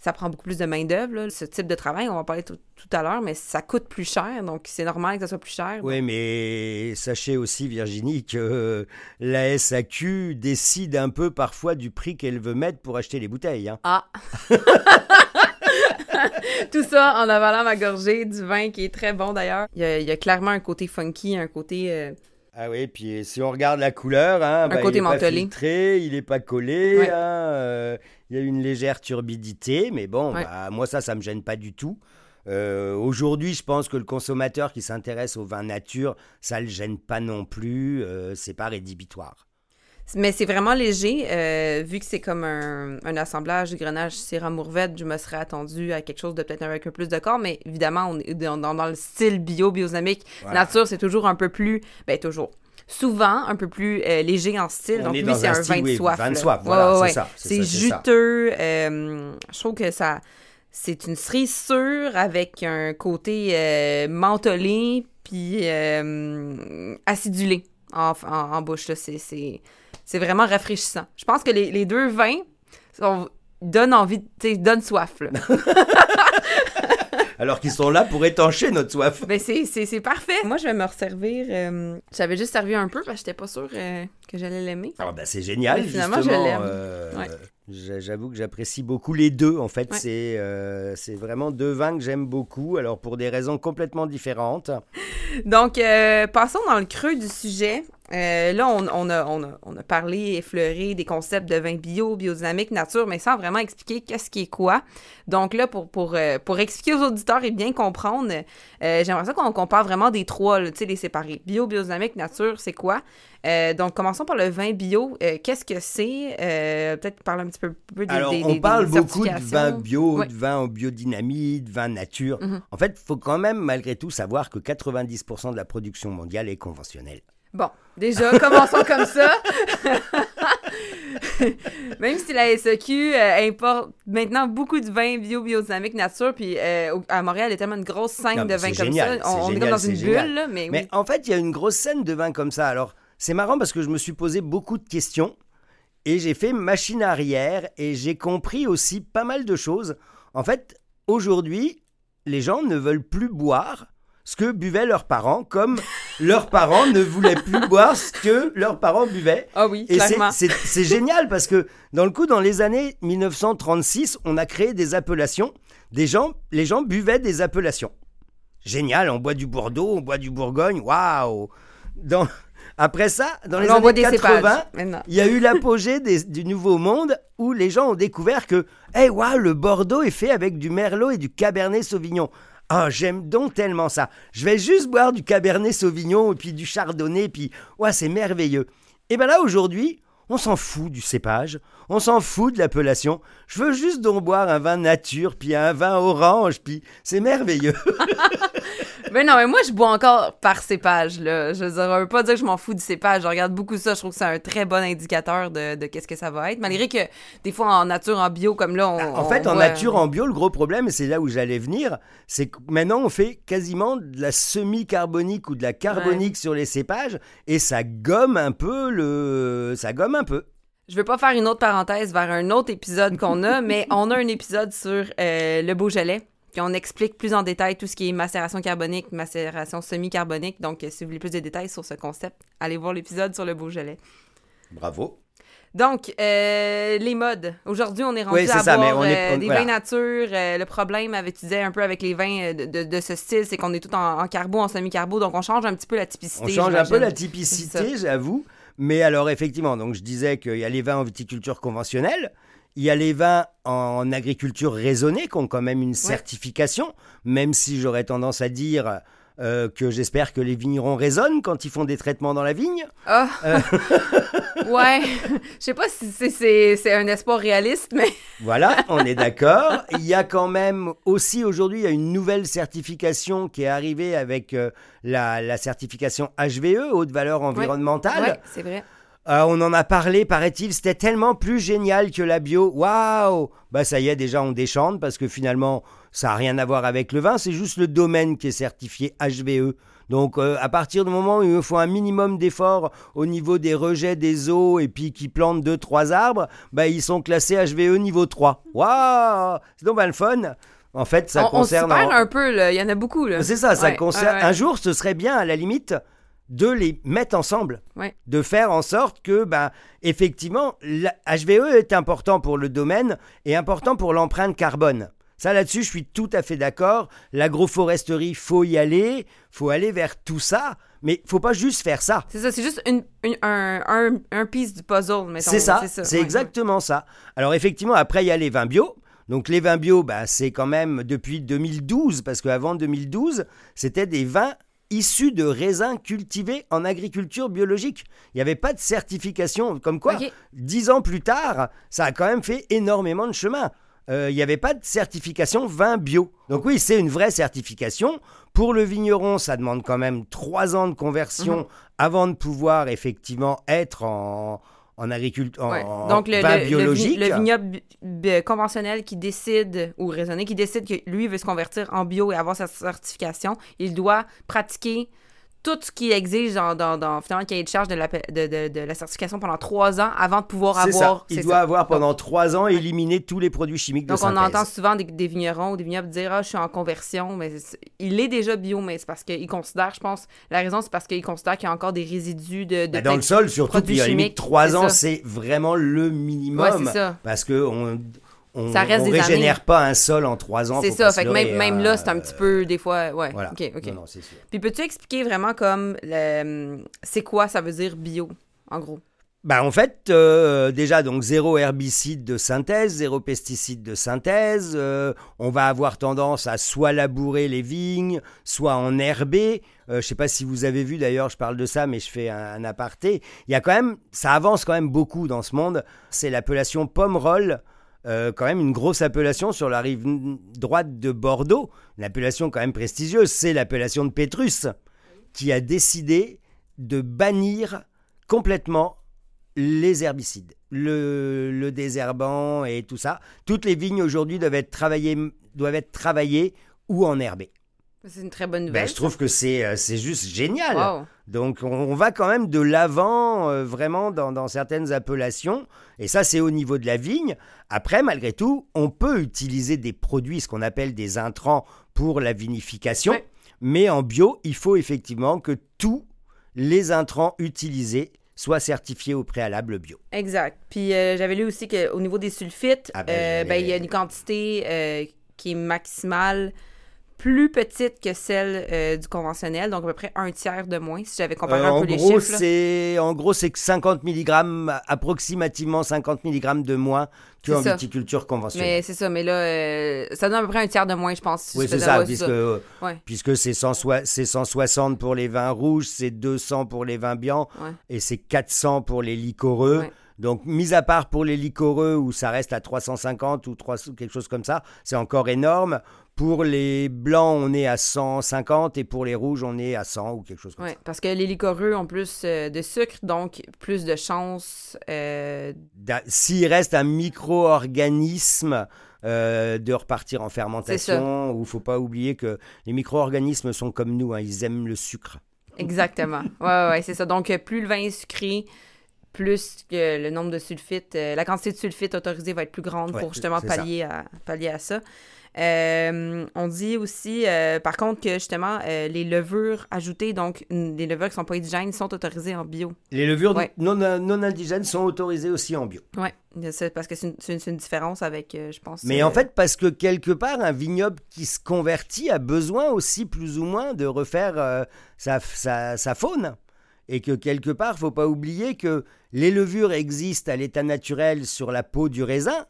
ça prend beaucoup plus de main-d'œuvre. Ce type de travail, on va en parler tout, à l'heure, mais ça coûte plus cher, donc c'est normal que ça soit plus cher. Oui, mais sachez aussi, Virginie, que la SAQ décide un peu parfois du prix qu'elle veut mettre pour acheter les bouteilles. Hein. Ah! Tout ça en avalant ma gorgée du vin qui est très bon d'ailleurs. Il, y a clairement un côté funky, un côté. Euh, ah oui, puis si on regarde la couleur, hein, bah, il n'est pas filtré, il n'est pas collé. Hein, euh, il y a une légère turbidité, mais bon, bah, moi ça, ça me gêne pas du tout. Euh, aujourd'hui, je pense que le consommateur qui s'intéresse au vin nature, ça le gêne pas non plus. Euh, c'est pas rédhibitoire. Mais c'est vraiment léger, euh, vu que c'est comme un, assemblage du grenage syrah mourvèdre, je me serais attendu à quelque chose de peut-être avec un peu plus de corps, mais évidemment, on est dans, dans, le style bio, biodynamique. Nature, c'est toujours un peu plus, ben toujours, souvent un peu plus euh, léger en style. Donc, lui, c'est un, vin de soif. Vin de soif, voilà, c'est ça. C'est juteux. Euh, je trouve que ça. C'est une cerise sûre avec un côté mentholé puis acidulé en, en, bouche. C'est vraiment rafraîchissant. Je pense que les, les deux vins donnent envie, donnent soif. alors qu'ils sont là pour étancher notre soif. Ben c'est parfait. Moi, je vais me resservir. Euh, j'avais juste servi un peu parce que j'étais pas sûre euh, que j'allais l'aimer. Ah ben c'est génial, finalement, je l'aime. Euh, j'avoue que j'apprécie beaucoup les deux. En fait, c'est c'est vraiment deux vins que j'aime beaucoup. Alors pour des raisons complètement différentes. Donc passons dans le creux du sujet. Euh, là, on, on, a, on, a, on, a, parlé, effleuré des concepts de vin bio, biodynamique, nature, mais sans vraiment expliquer qu'est-ce qui est quoi. Donc là, pour, pour, euh, pour expliquer aux auditeurs et bien comprendre, euh, j'aimerais ça qu'on compare vraiment des trois, tu sais, les séparer. Bio, biodynamique, nature, c'est quoi? donc, commençons par le vin bio. qu'est-ce que c'est? Peut-être parler un petit peu, des Alors, on parle beaucoup de vin bio, de vin en biodynamie, de vin nature. Mm-hmm. En fait, il faut quand même, malgré tout, savoir que 90% de la production mondiale est conventionnelle. Bon, déjà, commençons comme ça. Même si la SEQ euh, importe maintenant beaucoup de vins bio, biodynamique, nature, puis euh, à Montréal, il y a tellement une grosse scène Non, de vins c'est comme génial, ça. c'est On, on est génial, comme dans c'est une génial. bulle, là, mais, Mais oui. en fait, il y a une grosse scène de vin comme ça. Alors, c'est marrant parce que je me suis posé beaucoup de questions et j'ai fait machine arrière et j'ai compris aussi pas mal de choses. En fait, aujourd'hui, les gens ne veulent plus boire ce que buvaient leurs parents, comme leurs parents ne voulaient plus boire ce que leurs parents buvaient. Ah oui, Et c'est- génial parce que dans le coup, dans les années 1936, on a créé des appellations. Des gens, les gens buvaient des appellations. Génial, on boit du Bordeaux, on boit du Bourgogne, waouh Dans- Après ça, dans les on années des 80, cépages maintenant. il y a eu l'apogée du Nouveau Monde où les gens ont découvert que, hey, waouh, le Bordeaux est fait avec du Merlot et du Cabernet Sauvignon. Ah, j'aime donc tellement ça. Je vais juste boire du Cabernet Sauvignon et puis du Chardonnay, puis, ouais, c'est merveilleux. Et bien là, aujourd'hui, on s'en fout du cépage, on s'en fout de l'appellation. Je veux juste donc boire un vin nature, puis un vin orange, puis c'est merveilleux. Mais non, mais moi, je bois encore par cépage, là. Je veux dire, on veut pas dire que je m'en fous du cépage. Je regarde beaucoup ça. Je trouve que c'est un très bon indicateur de, de qu'est-ce que ça va être. Malgré que, des fois, en nature, en bio, comme là, on. En fait, en nature, en bio, le gros problème, et c'est là où j'allais venir, c'est que maintenant on fait quasiment de la semi-carbonique ou de la carbonique sur les cépages, et ça gomme un peu le, ça gomme un peu. Je veux pas faire une autre parenthèse vers un autre épisode qu'on a, mais on a un épisode sur euh, le Beaujolais. Puis on explique plus en détail tout ce qui est macération carbonique, macération semi-carbonique. Donc, euh, si vous voulez plus de détails sur ce concept, allez voir l'épisode sur le Beaujolais. Bravo. Donc, euh, les modes. Aujourd'hui, on est rendu Oui, à ça, mais boire on est- euh, des voilà. vins nature. Euh, le problème, avec, tu disais un peu avec les vins de, de- de ce style, c'est qu'on est tout en, en carbo, en semi-carbo. Donc, on change un petit peu la typicité. On change un peu la typicité, j'avoue. Mais alors, effectivement, donc je disais qu'il y a les vins en viticulture conventionnelle, il y a les vins en agriculture raisonnée qui ont quand même une certification, même si j'aurais tendance à dire euh, que j'espère que les vignerons raisonnent quand ils font des traitements dans la vigne. Ah! Euh. ouais. Je sais pas si c'est- un espoir réaliste, mais. Voilà, on est d'accord. Il y a quand même aussi aujourd'hui, il y a une nouvelle certification qui est arrivée avec euh, la, la certification HVE, haute valeur environnementale. Ouais, c'est vrai. Euh, on en a parlé, paraît-il, c'était tellement plus génial que la bio. Waouh Bah ça y est, déjà on déchante parce que finalement, ça n'a rien à voir avec le vin, c'est juste le domaine qui est certifié HVE. Donc euh, à partir du moment où il faut un minimum d'efforts au niveau des rejets des eaux et puis qui plantent deux trois arbres, bah ils sont classés HVE niveau 3. Waouh C'est donc le fun. En fait, ça on, on se concerne perd un peu, là. Il y en a beaucoup, là. c'est ça, ça Ouais, concerne. ouais, ouais. Un jour, ce serait bien, à la limite, de les mettre ensemble. Ouais. De faire en sorte que, ben, effectivement, la HVE est important pour le domaine et important pour l'empreinte carbone. Ça, là-dessus, je suis tout à fait d'accord. L'agroforesterie, faut y aller, faut aller vers tout ça, mais faut pas juste faire ça. C'est ça, c'est juste une, une- un, un, un piece du puzzle, mettons. C'est ça, c'est ouais. exactement ça. Alors effectivement, après, il y a les vins bio. Donc les vins bio, bah, c'est quand même depuis 2012, parce qu'avant 2012, c'était des vins issus de raisins cultivés en agriculture biologique. Il n'y avait pas de certification, comme quoi, Ok. dix ans plus tard, ça a quand même fait énormément de chemin. Euh, Il n'y avait pas de certification vin bio. Donc oui, c'est une vraie certification. Pour le vigneron, ça demande quand même trois ans de conversion Mhm. avant de pouvoir effectivement être en, en agriculture, en, Ouais. en Donc, le, le- biologique. vignoble conventionnel qui décide, ou raisonné, qui décide que lui veut se convertir en bio et avoir sa certification, il doit pratiquer tout ce qui exige dans, dans, dans finalement, le cahier de charge de la, de, de- de la certification pendant trois ans avant de pouvoir avoir. ça. Il doit ça. avoir pendant trois ans éliminé tous les produits chimiques de Donc, on entend souvent des, des vignerons ou des vignobles dire Ah, je suis en conversion, mais il est déjà bio, mais c'est parce qu'ils considèrent, je pense, la raison, c'est parce qu'ils considèrent qu'il y a encore des résidus de. de dans le sol, surtout, puis la limite, chimiques, trois ans, c'est vraiment le minimum. Ouais, c'est ça. Parce que on, Ça reste on des régénère années. pas un sol en trois ans. C'est ça, fait que même, même hein. là, c'est un petit peu, des fois, ouais. Voilà. OK, OK. Non, non, c'est sûr. Puis peux-tu expliquer vraiment comme, le- c'est quoi ça veut dire bio, en gros? Bah en fait, euh, déjà, donc zéro herbicide de synthèse, zéro pesticide de synthèse. euh, on va avoir tendance à soit labourer les vignes, soit en herber. Euh, je sais pas si vous avez vu d'ailleurs, je parle de ça, mais je fais un, un aparté. Il y a quand même, ça avance quand même beaucoup dans ce monde. C'est l'appellation pomme-roll. Euh, quand même une grosse appellation sur la rive droite de Bordeaux, une appellation quand même prestigieuse, c'est l'appellation de Pétrus, qui a décidé de bannir complètement les herbicides, le, désherbant et tout ça. Toutes les vignes aujourd'hui doivent être travaillées ou enherbées. C'est une très bonne Ben, nouvelle. je trouve que c'est euh, c'est juste génial. Wow. Donc on, va quand même de l'avant euh, vraiment dans, dans certaines appellations. Et ça, c'est au niveau de la vigne. Après, malgré tout, on peut utiliser des produits, ce qu'on appelle des intrants pour la vinification. Ouais. Mais en bio, il faut effectivement que tous les intrants utilisés soient certifiés au préalable bio. Exact. Puis euh, j'avais lu aussi qu'au niveau des sulfites, Ah ben, euh, ben, il y a une quantité euh, qui est maximale plus petite que celle euh, du conventionnel, donc à peu près un tiers de moins, si j'avais comparé Euh, un en, peu les gros, chiffres. c'est, en gros, c'est que 50 mg, approximativement 50 mg de moins qu'en viticulture conventionnelle. Mais c'est ça, mais là, euh, ça donne à peu près un tiers de moins, je pense. si Oui, c'est ça, ouais, puisque, Ouais. puisque c'est 100 c'est 160 pour les vins rouges, c'est 200 pour les vins blancs Ouais. et c'est 400 pour les liquoreux. Donc, mis à part pour les liquoreux où ça reste à 350 ou 300 quelque chose comme ça, c'est encore énorme. Pour les blancs, on est à 150 et pour les rouges, on est à 100 ou quelque chose comme Ouais, ça. parce que les liquoreux ont plus euh, de sucre, donc plus de chances. euh, S'il reste un micro-organisme euh, de repartir en fermentation, il faut pas oublier que les micro-organismes sont comme nous, hein, ils aiment le sucre. Exactement. ouais, ouais, c'est ça. Donc, euh, plus le vin est sucré, plus que le nombre de sulfites, euh, la quantité de sulfites autorisée va être plus grande Ouais, pour justement ça. pallier à, pallier à ça. Euh, on dit aussi, euh, par contre, que justement, euh, les levures ajoutées, donc les levures qui sont pas indigènes, sont autorisées en bio. Les levures Ouais. non, non indigènes sont autorisées aussi en bio. C'est parce que c'est une, différence avec, je pense. Mais en fait, parce que quelque part, un vignoble qui se convertit a besoin aussi, plus ou moins, de refaire sa, sa- sa faune. Et que quelque part, faut pas oublier que les levures existent à l'état naturel sur la peau du raisin.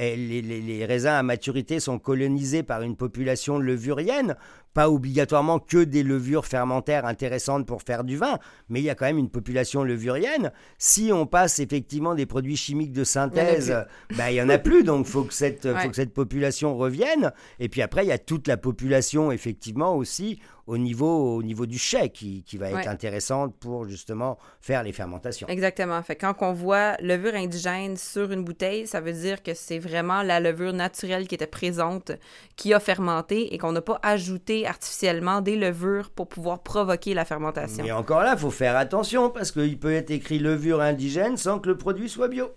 Les- les raisins à maturité sont colonisés par une population levurienne, pas obligatoirement que des levures fermentaires intéressantes pour faire du vin, mais il y a quand même une population levurienne. Si on passe effectivement des produits chimiques de synthèse, bah, il y en a plus, donc faut que cette, Ouais. faut que cette population revienne. Et puis après, il y a toute la population effectivement aussi au niveau, au niveau du chai qui, qui va être Ouais. intéressante pour justement faire les fermentations. Exactement. Fait quand on voit levure indigène sur une bouteille, ça veut dire que c'est vraiment la levure naturelle qui était présente, qui a fermenté et qu'on n'a pas ajouté artificiellement des levures pour pouvoir provoquer la fermentation. Mais encore là, faut faire attention parce qu'il peut être écrit levure indigène sans que le produit soit bio.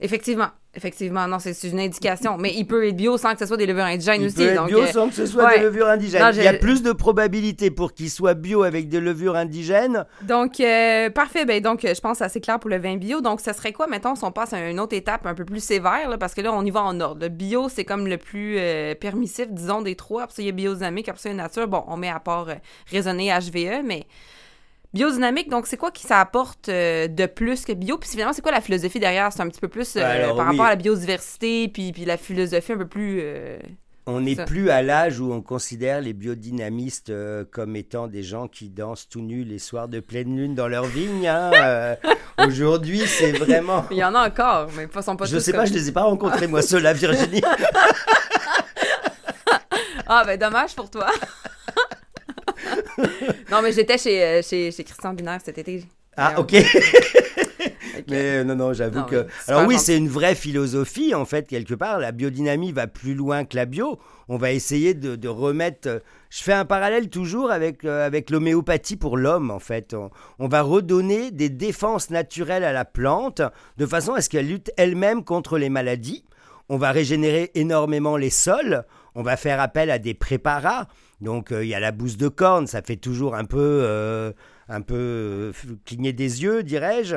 Effectivement. Effectivement, non, c'est une indication. Mais il peut être bio sans que ce soit des levures indigènes Il aussi. peut être donc, bio euh, sans que ce soit ouais. des levures indigènes. Non, Il y a plus de probabilité pour qu'il soit bio avec des levures indigènes. Donc, euh, parfait. Ben, donc, euh, je pense que c'est assez clair pour le vin bio. Donc, ça serait quoi, mettons, si on passe à une autre étape un peu plus sévère, là, parce que là, on y va en ordre. Le bio, c'est comme le plus euh, permissif, disons, des trois. Après ça, il y a biodynamique, après ça, il y a nature. Bon, on met à part raisonner HVE, mais biodynamique, donc, c'est quoi qui ça apporte euh, de plus que bio? Puis finalement, c'est quoi la philosophie derrière? C'est un petit peu plus euh, Alors, par oui. rapport à la biodiversité, puis, puis la philosophie un peu plus... euh, On n'est plus à l'âge où on considère les biodynamistes comme étant des gens qui dansent tout nus les soirs de pleine lune dans leur vigne. hein. Aujourd'hui, c'est vraiment. Il y en a encore, mais pas sont pas Je tous sais comme- pas, je les ai pas rencontrés moi ceux-là, Virginie. Ah, ben dommage pour toi. non, mais j'étais chez, euh, chez, chez Christian Binaire cet été. Ah, Mais, ok. ok. Mais euh, non, non, j'avoue que. Alors oui, c'est une vraie philosophie, en fait, quelque part. La biodynamie va plus loin que la bio. On va essayer de, de remettre. euh, Je fais un parallèle toujours avec, euh, avec l'homéopathie pour l'homme, en fait. On, on va redonner des défenses naturelles à la plante de façon à ce qu'elle lutte elle-même contre les maladies. On va régénérer énormément les sols. On va faire appel à des préparats. Donc, euh, il y a la bouse de corne, ça fait toujours un peu, euh, un peu euh, cligner des yeux, dirais-je.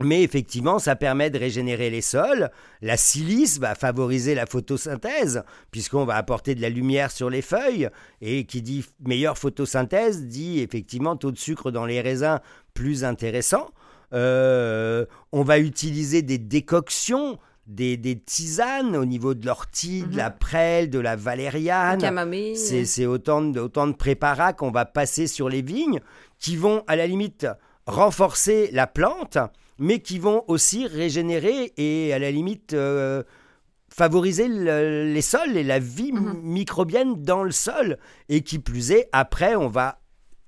Mais effectivement, ça permet de régénérer les sols. La silice va favoriser la photosynthèse, puisqu'on va apporter de la lumière sur les feuilles. Et qui dit meilleure photosynthèse dit effectivement taux de sucre dans les raisins plus intéressant. On va utiliser des décoctions, des, des tisanes au niveau de l'ortie, de la prêle, de la valériane. C'est c'est autant de, autant de préparats qu'on va passer sur les vignes qui vont à la limite renforcer la plante, mais qui vont aussi régénérer et à la limite euh, favoriser le- les sols et la vie Mhm. microbienne dans le sol. Et qui plus est, après, on va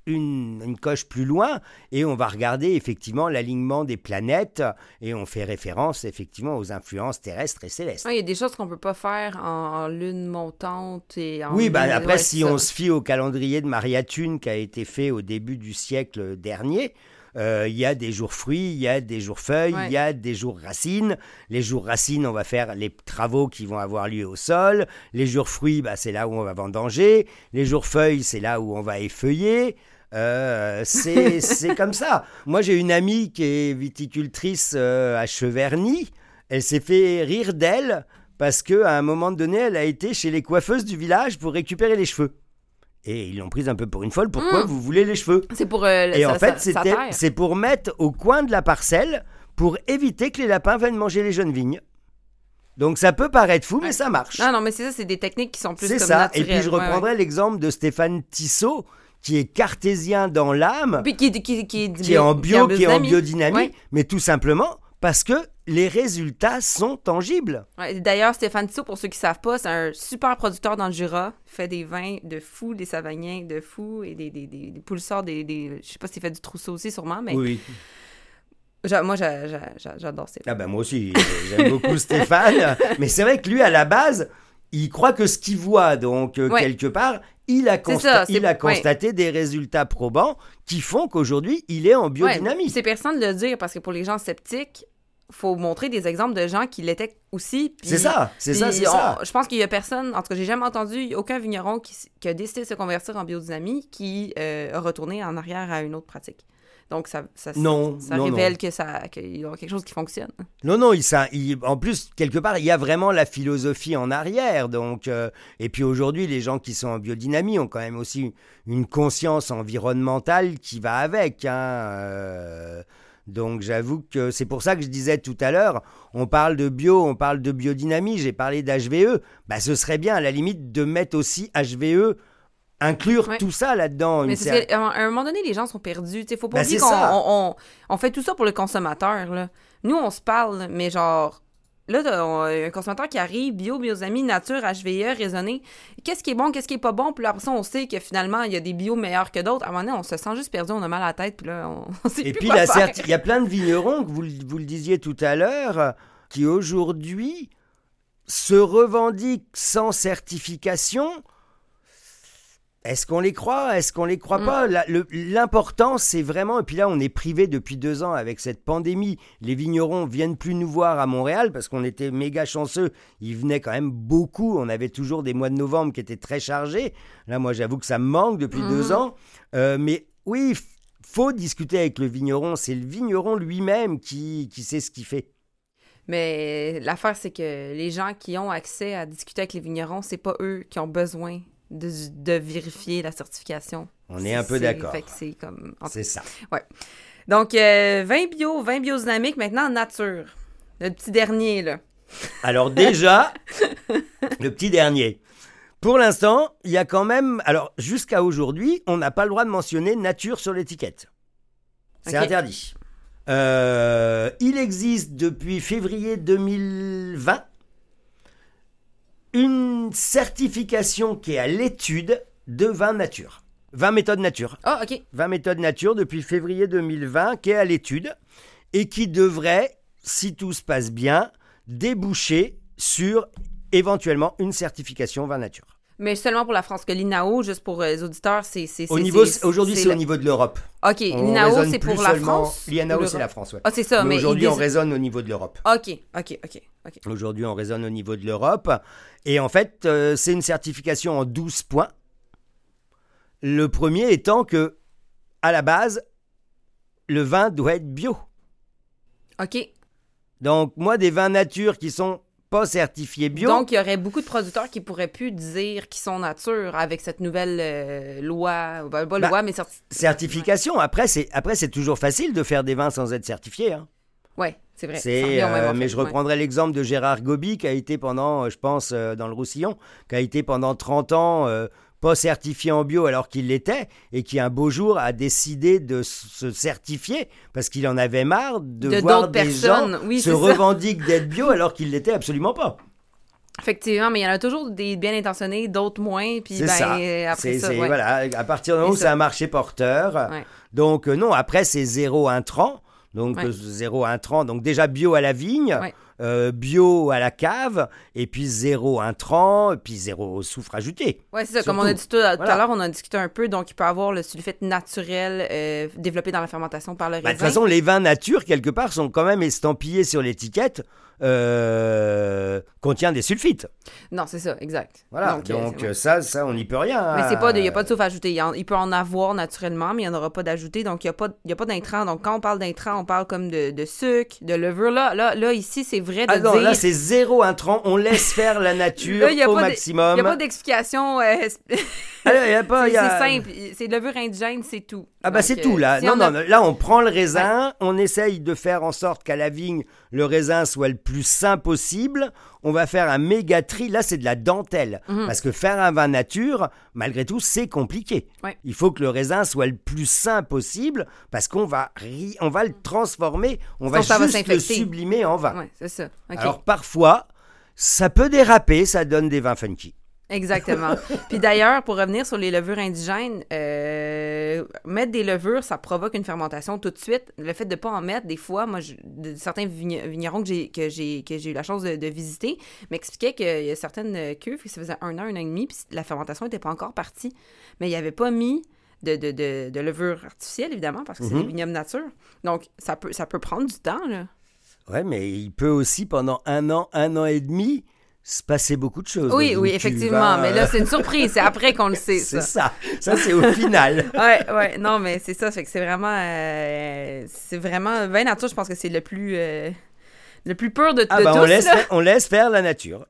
une, une, coche plus loin et on va regarder effectivement l'alignement des planètes et on fait référence effectivement aux influences terrestres et célestes. Il y a des choses qu'on peut pas faire en, lune montante et en Oui, bah, après si on se fie au calendrier de Maria Thune qui a été fait au début du siècle dernier, euh, il y a des jours fruits, il y a des jours feuilles, il y a des jours racines. Les jours racines, on va faire les travaux qui vont avoir lieu au sol. Les jours fruits, bah, c'est là où on va vendanger. Les jours feuilles, c'est là où on va effeuiller. Euh, c'est comme ça. Moi, j'ai une amie qui est viticultrice euh, à Cheverny. Elle s'est fait rire d'elle parce qu'à un moment donné, elle a été chez les coiffeuses du village pour récupérer les cheveux. Et ils l'ont prise un peu pour une folle. Pourquoi hmm. vous voulez les cheveux? C'est pour. Euh, et en fait, c'est pour mettre au coin de la parcelle pour éviter que les lapins viennent manger les jeunes vignes. Donc ça peut paraître fou, mais ça marche. Non, non, mais c'est ça, c'est des techniques qui sont plus C'est ça. Et puis je reprendrai l'exemple de Stéphane Tissot, qui est cartésien dans l'âme, qui, qui, qui, est en bio, qui est en biodynamie, mais tout simplement parce que les résultats sont tangibles. D'ailleurs, Stéphane Tissot, pour ceux qui ne savent pas, c'est un super producteur dans le Jura. Il fait des vins de fou, des savagniens de fou et des, des, des, des pulsars, des, des, je sais pas s'il fait du trousseau aussi, sûrement, mais... Oui. Moi, j'adore Stéphane. Ah ben moi aussi, j'aime beaucoup Stéphane. Mais c'est vrai que lui, à la base, il croit que ce qu'il voit, donc euh, quelque part, il a, il a constaté des résultats probants qui font qu'aujourd'hui, il est en biodynamie. c'est personne de le dire parce que pour les gens sceptiques, faut montrer des exemples de gens qui l'étaient aussi. C'est ça, c'est ça, c'est ça. Je pense qu'il y a personne, en tout cas, j'ai jamais entendu aucun vigneron qui, a décidé de se convertir en biodynamie qui euh, a retourné en arrière à une autre pratique. Donc, ça, ça, non, ça révèle que ça qu'il y a quelque chose qui fonctionne. Non, non, il, ça, en plus, quelque part, il y a vraiment la philosophie en arrière. Donc, euh, et puis aujourd'hui, les gens qui sont en biodynamie ont quand même aussi une conscience environnementale qui va avec. Hein, euh, donc j'avoue que c'est pour ça que je disais tout à l'heure, on parle de bio, on parle de biodynamie, j'ai parlé d'HVE, bah ce serait bien à la limite de mettre aussi HVE inclure tout ça là-dedans. Mais c'est à un moment donné, les gens sont perdus. Il faut pas ben, oublier qu'on on, fait tout ça pour le consommateur. Là. Nous, on se parle, mais genre, là, un consommateur qui arrive, bio, biosamie, nature, HVE, raisonné. Qu'est-ce qui est bon, qu'est-ce qui est pas bon? Puis après ça, on sait que finalement, il y a des bio meilleurs que d'autres. À un moment donné, on se sent juste perdu, on a mal à la tête, puis là, on, sait Et puis, il y a plein de vignerons, que vous, vous le disiez tout à l'heure, qui aujourd'hui se revendiquent sans certification est-ce qu'on les croit Est-ce qu'on les croit mm. pas? L'important, c'est vraiment, et puis là, on est privé depuis deux ans avec cette pandémie. Les vignerons viennent plus nous voir à Montréal parce qu'on était méga chanceux. Ils venaient quand même beaucoup. On avait toujours des mois de novembre qui étaient très chargés. Là, moi, j'avoue que ça me manque depuis deux mm. ans. Euh, mais oui, faut discuter avec le vigneron. C'est le vigneron lui-même qui, qui sait ce qu'il fait. Mais l'affaire, c'est que les gens qui ont accès à discuter avec les vignerons, c'est pas eux qui ont besoin de, vérifier la certification. On est, un peu d'accord. c'est comme. C'est ça. Ouais. Donc, euh, 20 bio, 20 biodynamique, maintenant nature. Le petit dernier, là. Alors, déjà, le petit dernier. Pour l'instant, il y a quand même. Alors, jusqu'à aujourd'hui, on n'a pas le droit de mentionner nature sur l'étiquette. C'est interdit. Euh, il existe depuis février 2020 une certification qui est à l'étude de 20 nature. 20 méthodes nature. Oh, ok. 20 méthodes nature depuis février 2020 qui est à l'étude et qui devrait, si tout se passe bien, déboucher sur éventuellement une certification 20 nature. Mais seulement pour la France, que l'INAO, juste pour euh, les auditeurs, c'est. Aujourd'hui, c'est au niveau de l'Europe. OK. L'INAO, c'est pour la France. L'INAO, c'est la France, oui. Ah, c'est ça. Mais, aujourd'hui, on raisonne au niveau de l'Europe. OK, OK, OK. Aujourd'hui, on raisonne au niveau de l'Europe. Et en fait, euh, c'est une certification en 12 points. Le premier étant que, à la base, le vin doit être bio. OK. Donc, moi, des vins nature qui sont pas certifiés bio. Donc, il y aurait beaucoup de producteurs qui pourraient plus dire qu'ils sont nature avec cette nouvelle euh, loi, pas bah, loi, mais certification. Après, c'est après c'est toujours facile de faire des vins sans être certifié. Hein. Ouais, c'est vrai. Euh, mais je reprendrai l'exemple de Gérard Gobi, qui a été pendant, je pense, euh, dans le Roussillon, qui a été pendant 30 ans pas certifié en bio alors qu'il l'était, et qui un beau jour a décidé de se certifier parce qu'il en avait marre de, voir des gens se revendiquent d'être bio alors qu'il l'était absolument pas. Effectivement, mais il y en a toujours des bien intentionnés, d'autres moins. Puis ben, ça. après ça, ouais. voilà, à partir du moment où C'est un marché porteur. Ouais. Donc euh, non, après c'est zéro intrant. Donc Ouais. euh, zéro intrant. Donc déjà bio à la vigne. Euh, bio à la cave, et puis zéro intrant, et puis zéro soufre ajouté. Ouais, c'est ça. Comme on a dit tout, à- Voilà. l'heure, on en a discuté un peu. Donc, il peut avoir le sulfite naturel euh, développé dans la fermentation par le Bah, de raisin. toute façon, les vins nature, quelque part, sont quand même estampillés sur l'étiquette, euh, contient des sulfites. Non, c'est ça, exact. Voilà, Donc, donc, euh, ça, ça, on n'y peut rien. Mais hein. il n'y a pas de soufre ajouté. Il, peut en avoir naturellement, mais il n'y en aura pas d'ajouté. Donc, il n'y a pas, il y a pas d'intrant. Donc, quand on parle d'intrant, on parle comme de, de sucre, de levure. Là, là, là ici, c'est vrai de Ah non, dire... là, c'est zéro intrant. On laisse faire la nature Là, au maximum. Il n'y a pas d'explication. euh, c'est Ah, a simple. C'est levure indigène, c'est tout. Ah bah c'est euh, tout là. si Non, a- non, là on prend le raisin, on essaye de faire en sorte qu'à la vigne, le raisin soit le plus sain possible. On va faire un méga tri. Là, c'est de la dentelle. Mhm. Parce que faire un vin nature, malgré tout, c'est compliqué. Ouais. Il faut que le raisin soit le plus sain possible parce qu'on va, ri- on va le transformer, on va ça va juste le sublimer en vin. Ouais, c'est ça. Alors parfois, ça peut déraper, ça donne des vins funky. Exactement. Puis d'ailleurs, pour revenir sur les levures indigènes, euh, mettre des levures, ça provoque une fermentation tout de suite. Le fait de ne pas en mettre, des fois, moi, je- de- certains vign- vignerons que j'ai que j'ai que j'ai eu la chance de, de visiter m'expliquaient qu'il y a certaines cuves, que ça faisait un an, un an et demi, puis la fermentation n'était pas encore partie. Mais il n'y avait pas mis de, de, de, de levure artificielle, évidemment, parce que c'est Mhm. des vignobles nature. Donc, ça peut, ça peut prendre du temps, là. Ouais, mais il peut aussi pendant un an, un an et demi se passer beaucoup de choses. Oui, oui, effectivement. Mais là, c'est une surprise. C'est après qu'on le sait, C'est ça. ça. Ça, c'est au final. ouais, ouais, non, mais c'est ça, fait que c'est vraiment, euh, c'est vraiment, vin nature, je pense que c'est le plus, euh, le plus pur de, de Ah bah, tous, on, laisse là. faire, on laisse faire la nature.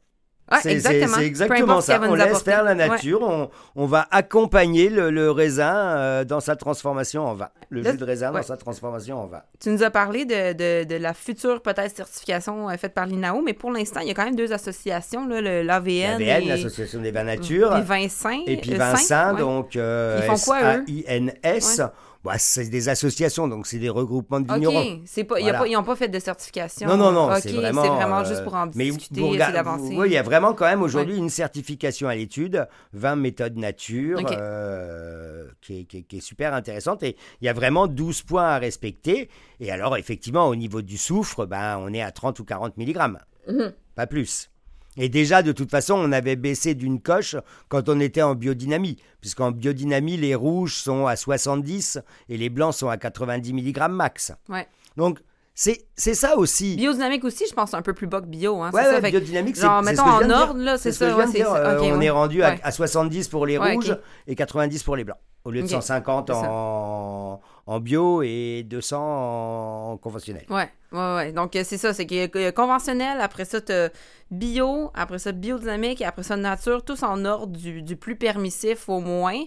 Ouais, C'est- exactement. Ça. On laisse apporter. faire la Ouais. nature. On, on va accompagner le, le raisin euh, dans sa transformation en vin. Le Là, jus de raisin ouais. dans sa transformation en vin. Tu nous as parlé de, de, de la future peut-être certification euh, faite par l'INAO, mais pour l'instant, il y a quand même deux associations, l'AVN L'AVN, et l'Association des vins nature. vins sains. Et puis euh, Vincent, donc euh, Ils font quoi, eux? S-A-I-N-S. Bah, c'est des associations, donc c'est des regroupements de vignerons. OK, c'est pas, il y a Voilà. pas, ils n'ont pas fait de certification. Non, non, non, c'est vraiment. euh, juste pour en mais discuter, vous essayer d'avancer. Oui, il y a vraiment quand même aujourd'hui une certification à l'étude, 20 méthodes nature, euh, qui, est, qui est- qui est super intéressante. Et il y a vraiment 12 points à respecter. Et alors, effectivement, au niveau du soufre, ben, on est à 30 ou 40 mg. Mhm. Pas plus. Et déjà, de toute façon, on avait baissé d'une coche quand on était en biodynamie, puisqu'en biodynamie, les rouges sont à 70 et les blancs sont à 90 mg max. Ouais. Donc, c'est c'est ça aussi. Biodynamique aussi, je pense, un peu plus bas que bio. Hein, Ouais, c'est ça, ouais, fait que- biodynamique, c'est mettons en ordre, là, c'est ça, ça. Euh, on est rendu à, Ouais. à 70 pour les rouges et 90 pour les blancs. Au lieu de Ok, 150 c'est ça. en, en bio et 200 en conventionnel. Ouais, ouais, ouais. Donc, euh, c'est ça, c'est a conventionnel, après ça, t'as bio, après ça, biodynamique, et après ça, nature, tous en ordre du, du plus permissif au moins.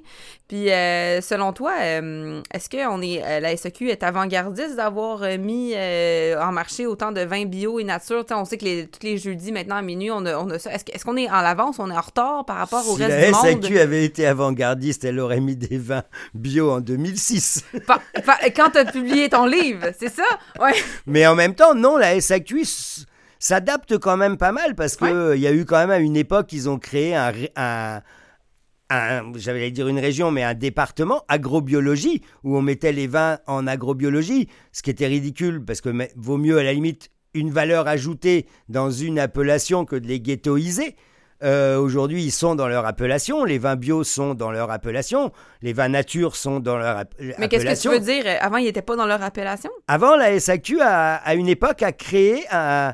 Puis, euh, selon toi, euh, est-ce que on est, euh, la SEQ est avant-gardiste d'avoir mis en marché autant de vins bio et nature? Tu on sait que les, tous les jeudis, maintenant, à minuit, on a, on a ça. Est-ce que- est-ce qu'on est en avance, on est en retard par rapport au Si reste la du monde? SAQ avait été avant-gardiste, elle aurait mis des vins bio en 2006. Pa- pa- quand t'as publié ton livre, c'est ça? Ouais. Mais en même temps, non, la SAQ s'adapte quand même pas mal parce que il y a eu quand même à une époque, ils ont créé un, un, un- j'allais dire une région, mais un département agrobiologie où on mettait les vins en agrobiologie, ce qui était ridicule parce que mais, vaut mieux à la limite une valeur ajoutée dans une appellation que de les ghettoiser. Euh, Aujourd'hui, ils sont dans leur appellation. Les vins bio sont dans leur appellation. Les vins nature sont dans leur app- Mais qu'est-ce que tu appellation. veux dire? Avant, ils n'étaient pas dans leur appellation? Avant, la SAQ, à, à une époque, a créé un...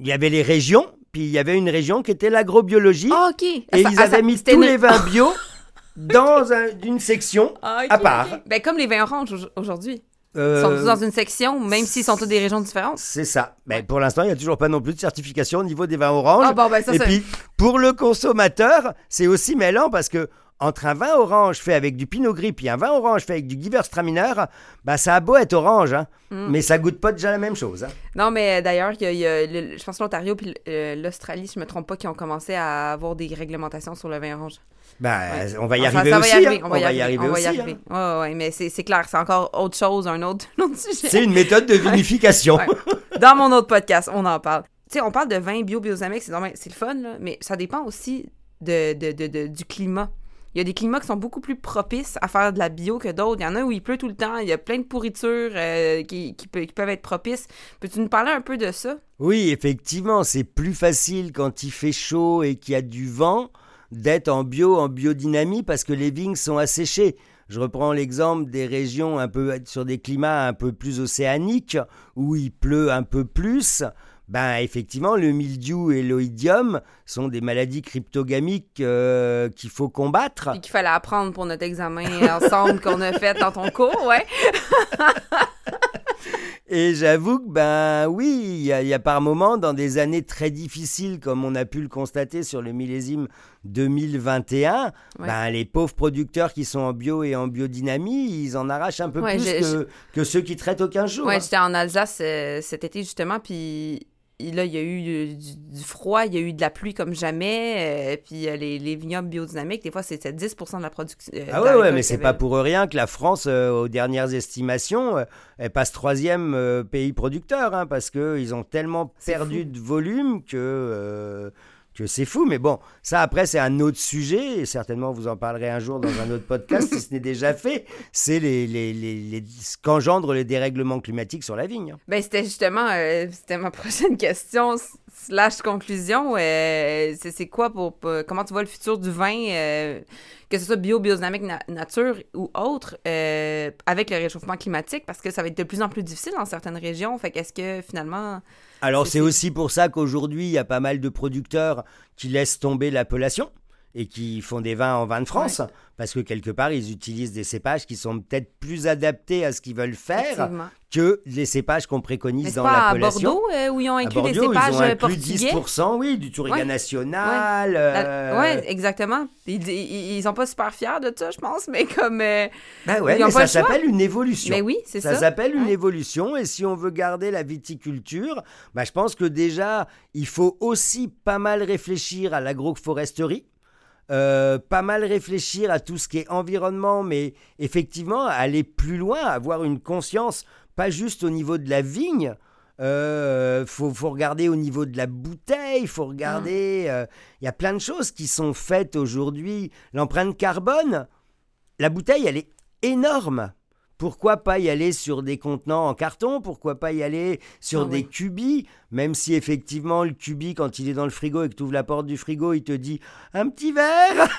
Il y avait les régions, puis il y avait une région qui était l'agrobiologie, Ah, OK. et Ça- ils ah, ça- avaient mis tous les vins bio dans un- une section Ah, à part. Ben, comme les vins oranges au- aujourd'hui. Ils Euh, sont tous dans une section, même s'ils sont tous des régions différentes. C'est ça. Mais pour l'instant, il n'y a toujours pas non plus de certification au niveau des vins oranges. Ah, bon, ben, ça, et puis, pour le consommateur, c'est aussi mêlant parce que entre un vin orange fait avec du pinot gris et un vin orange fait avec du Gewürztraminer, bah, ça a beau être orange, hein, Mm. mais ça goûte pas déjà la même chose. hein. Non, mais euh, d'ailleurs, il y a, il y a le- je pense l'Ontario puis euh, l'Australie, si je me trompe pas, qui ont commencé à avoir des réglementations sur le vin orange. Ouais. on va y arriver aussi. on va y arriver, aussi. hein. arriver. Ouais, ouais, mais c'est clair, c'est encore autre chose, un autre, un autre sujet. C'est une méthode de vinification. Dans mon autre podcast, on en parle. sais, on parle de vin bio, biodynamique, c'est le fun, là, mais ça dépend aussi de, de- de- de- du climat. Il y a des climats qui sont beaucoup plus propices à faire de la bio que d'autres. Il y en a où il pleut tout le temps, il y a plein de pourritures euh, qui, qui peuvent être propices. Peux-tu nous parler un peu de ça? Oui, effectivement, c'est plus facile quand il fait chaud et qu'il y a du vent d'être en bio, en biodynamie, parce que les vignes sont asséchées. Je reprends l'exemple des régions un peu sur des climats un peu plus océaniques, où il pleut un peu plus. Ben effectivement, le mildiou et l'oïdium sont des maladies cryptogamiques euh, qu'il faut combattre. Puis qu'il fallait apprendre pour notre examen ensemble qu'on a fait dans ton cours, ouais. Et j'avoue que, ben oui, il y, a- il y a par moments, dans des années très difficiles, comme on a pu le constater sur le millésime 2021, Ouais. ben, les pauvres producteurs qui sont en bio et en biodynamie, ils en arrachent un peu Ouais, plus que, que ceux qui traitent aucun jour. Ouais, j'étais en Alsace euh, cet été justement, puis et là, il y a eu du, du froid, il y a eu de la pluie comme jamais, euh, puis euh, les, les vignobles biodynamiques, des fois, c'était 10% de la production. euh, Ah ouais, ouais, mais c'est pas pour rien que la France, euh, aux dernières estimations, elle passe troisième pays producteur, hein, parce qu'ils ont tellement perdu fou. de volume que, que c'est fou. Mais bon, ça après, c'est un autre sujet, et certainement vous en parlerez un jour dans un autre podcast, si ce n'est déjà fait. C'est les, les, les, les- ce qu'engendrent les dérèglements climatiques sur la vigne. hein. Ben, c'était justement, euh, c'était ma prochaine question, slash conclusion. euh, c'est quoi pour, pour- comment tu vois le futur du vin, euh, que ce soit bio, biodynamique, na- nature ou autre, euh, avec le réchauffement climatique, parce que ça va être de plus en plus difficile dans certaines régions. Fait qu'est-ce que finalement. Alors c'est- aussi pour ça qu'aujourd'hui, il y a pas mal de producteurs qui laissent tomber l'appellation et qui font des vins en vin de France, parce que quelque part, ils utilisent des cépages qui sont peut-être plus adaptés à ce qu'ils veulent faire que les cépages qu'on préconise dans pas à l'appellation. Bordeaux euh, où ils ont inclus Bordeaux, les cépages ils ont euh, inclus portugais. 10%, oui, du Touriga Ouais. national. La- euh, Ouais, exactement. Ils, sont pas super fiers de ça, je pense, mais comme. euh, ben ouais, ils ont mais pas ça s'appelle une évolution. Mais oui, c'est ça. Ça s'appelle une Ouais. évolution et si on veut garder la viticulture, bah, je pense que déjà, il faut aussi pas mal réfléchir à l'agroforesterie. Euh, pas mal réfléchir à tout ce qui est environnement, mais effectivement aller plus loin, avoir une conscience, pas juste au niveau de la vigne. Euh, faut, faut regarder au niveau de la bouteille, faut regarder. euh, Il y a plein de choses qui sont faites aujourd'hui. L'empreinte carbone, la bouteille, elle est énorme. Pourquoi pas y aller sur des contenants en carton? Pourquoi pas y aller sur Ah des cubis? Même si effectivement le cubi, quand il est dans le frigo et que tu ouvres la porte du frigo, il te dit un petit verre!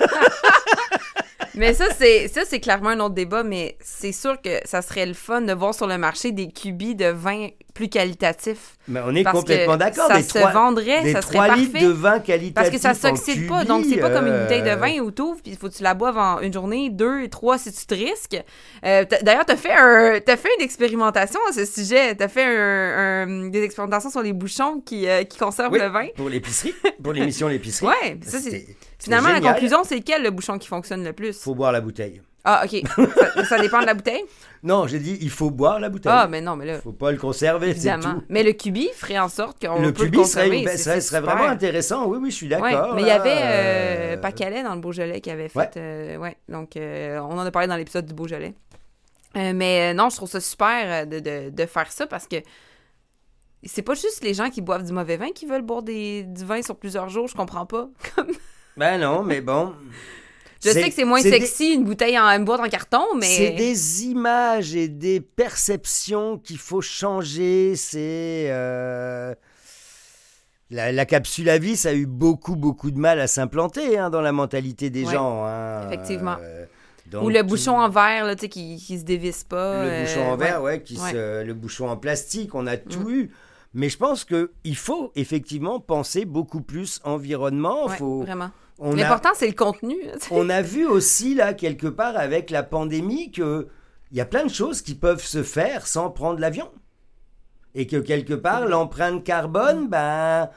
Mais ça, c'est ça, c'est clairement un autre débat, mais c'est sûr que ça serait le fun de voir sur le marché des cubis de vin plus qualitatifs. Mais on est Parce complètement d'accord. Ça des se vendrait, des ça serait parfait. litres de vin qualitatif. Parce que ça s'oxyde pas, cubi, donc c'est pas comme une bouteille de euh, vin où t'ouvres, puis il faut que tu la boives en une journée, deux, trois si tu te risques. Euh, D'ailleurs, t'as fait un, t'as fait une expérimentation à ce sujet. T'as fait un, un- des expérimentations sur les bouchons qui, euh, qui conservent oui, le vin. Pour l'épicerie, pour l'émission L'épicerie. Ouais, ça c'est. C'était- Finalement, la conclusion, c'est quel le bouchon qui fonctionne le plus? Faut boire la bouteille. Ah, ok. ça, ça dépend de la bouteille? Non, j'ai dit il faut boire la bouteille. Ah, mais non, mais là. Faut pas le conserver, c'est tout. Mais le cubi ferait en sorte qu'on Le peut cubi le serait, conserver. serait, serait vraiment intéressant. Oui, oui, je suis d'accord. Ouais, mais il y avait euh, euh, Pacalet dans le Beaujolais qui avait fait. Ouais. euh, ouais, donc euh, on en a parlé dans l'épisode du Beaujolais. Mais non, je trouve ça super de, de- de faire ça parce que c'est pas juste les gens qui boivent du mauvais vin qui veulent boire des, du vin sur plusieurs jours, je comprends pas. Ben non, mais bon. Je sais que c'est moins des- sexy une bouteille en une boîte en carton, mais C'est des images et des perceptions qu'il faut changer. C'est. euh, La, la capsule à vie, ça a eu beaucoup, beaucoup de mal à s'implanter hein, dans la mentalité des Ouais, gens. hein. effectivement. Euh, ou le tout- bouchon en verre là, tu sais, qui, qui se dévisse pas. Le euh, bouchon en verre, ouais, qui Ouais. se- le bouchon en plastique, on a tout Mm. eu. Mais je pense qu'il faut effectivement penser beaucoup plus environnement. Ouais, faut, vraiment. L'important c'est le contenu. on a vu aussi là quelque part avec la pandémie que il y a plein de choses qui peuvent se faire sans prendre l'avion. Et que quelque part l'empreinte carbone ben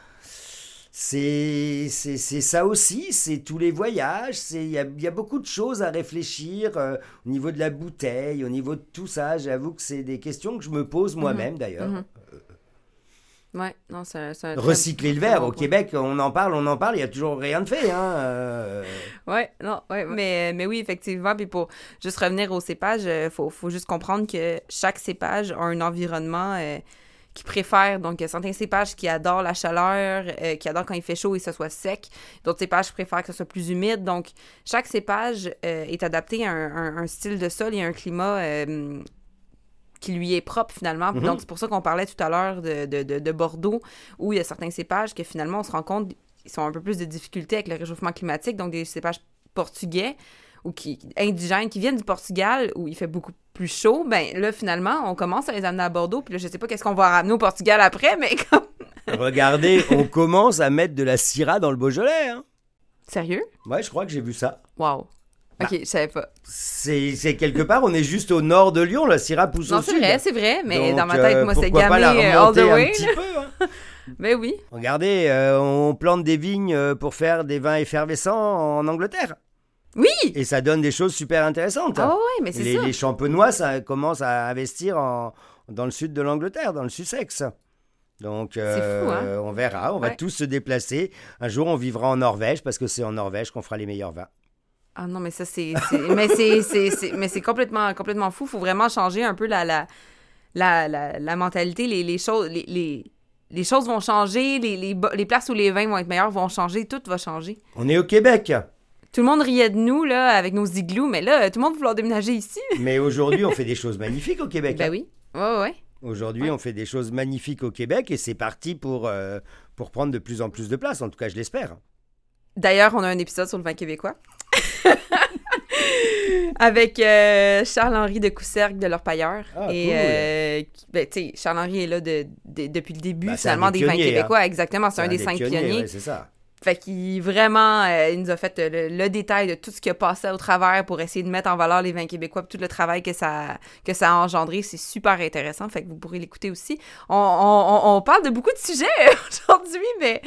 c'est ça aussi. C'est tous les voyages. Il y a, y a beaucoup de choses à réfléchir euh, au niveau de la bouteille au niveau de tout ça. J'avoue que c'est des questions que je me pose moi-même d'ailleurs. Mhm. Ouais, non, c'est recycler le verre bon au point. Québec on en parle on en parle il y a toujours rien de fait hein euh. Ouais, non, ouais, mais, mais oui, effectivement. Puis pour juste revenir au cépage, il faut, faut juste comprendre que chaque cépage a un environnement euh, qui préfèrent, donc il y a certains cépages qui adorent la chaleur, euh, qui adorent quand il fait chaud et que ce soit sec. D'autres cépages préfèrent que ce soit plus humide. Donc, chaque cépage euh, est adapté à un, un, style de sol et un climat euh, qui lui est propre finalement. Mhm. Donc, c'est pour ça qu'on parlait tout à l'heure de, de, de, de Bordeaux, où il y a certains cépages que finalement, on se rend compte ils sont un peu plus de difficultés avec le réchauffement climatique, donc des cépages portugais ou qui indigènes qui viennent du Portugal où il fait beaucoup plus chaud, ben là finalement on commence à les amener à Bordeaux puis là je sais pas qu'est-ce qu'on va ramener au Portugal après mais comme Regardez, on commence à mettre de la syrah dans le Beaujolais. Hein. sérieux? Ouais, je crois que j'ai vu ça. Waouh. Bah. OK, je savais pas. C'est c'est quelque part, on est juste au nord de Lyon, la syrah pousse Non, au c'est sud. vrai, c'est vrai, mais Donc, dans ma tête euh, moi c'est pourquoi pas la gamé all the remonter un way. petit peu, hein. Ben oui. Regardez, euh, on plante des vignes euh, pour faire des vins effervescents en Angleterre. Oui. Et ça donne des choses super intéressantes. Ah ouais, mais c'est les, ça. les champenois ça commence à investir en, dans le sud de l'Angleterre, dans le Sussex. Donc, euh, fou, hein? on verra, on va tous se déplacer. Un jour, on vivra en Norvège parce que c'est en Norvège qu'on fera les meilleurs vins. Ah non, mais ça, c'est. mais c'est- complètement, complètement fou. faut vraiment changer un peu la, la, la, la, la mentalité. Les, les choses. Les, les, les choses vont changer, les, les, places où les vins vont être meilleurs vont changer, tout va changer. On est au Québec, Tout le monde riait de nous, là, avec nos igloos, mais là, tout le monde va vouloir déménager ici. mais aujourd'hui, on fait des choses magnifiques au Québec. Ben hein. oui. Ouais, ouais. Aujourd'hui, Ouais. on fait des choses magnifiques au Québec et c'est parti pour, euh, pour prendre de plus en plus de place. En tout cas, je l'espère. D'ailleurs, on a un épisode sur le vin québécois. Avec euh, Charles-Henri de Coussergue de l'Orpailleur. Ah, et, cool. euh, ben, Charles-Henri est là de, de- depuis le début, un finalement, des des, vins hein. québécois. Exactement, c'est un, des, cinq pionniers. ouais, c'est ça. Fait qu'il vraiment, euh, il nous a fait le, le détail de tout ce qui a passé au travers pour essayer de mettre en valeur les vins québécois, tout le travail que ça, que ça a engendré. C'est super intéressant, fait que vous pourrez l'écouter aussi. On, on- on- on parle de beaucoup de sujets aujourd'hui, mais...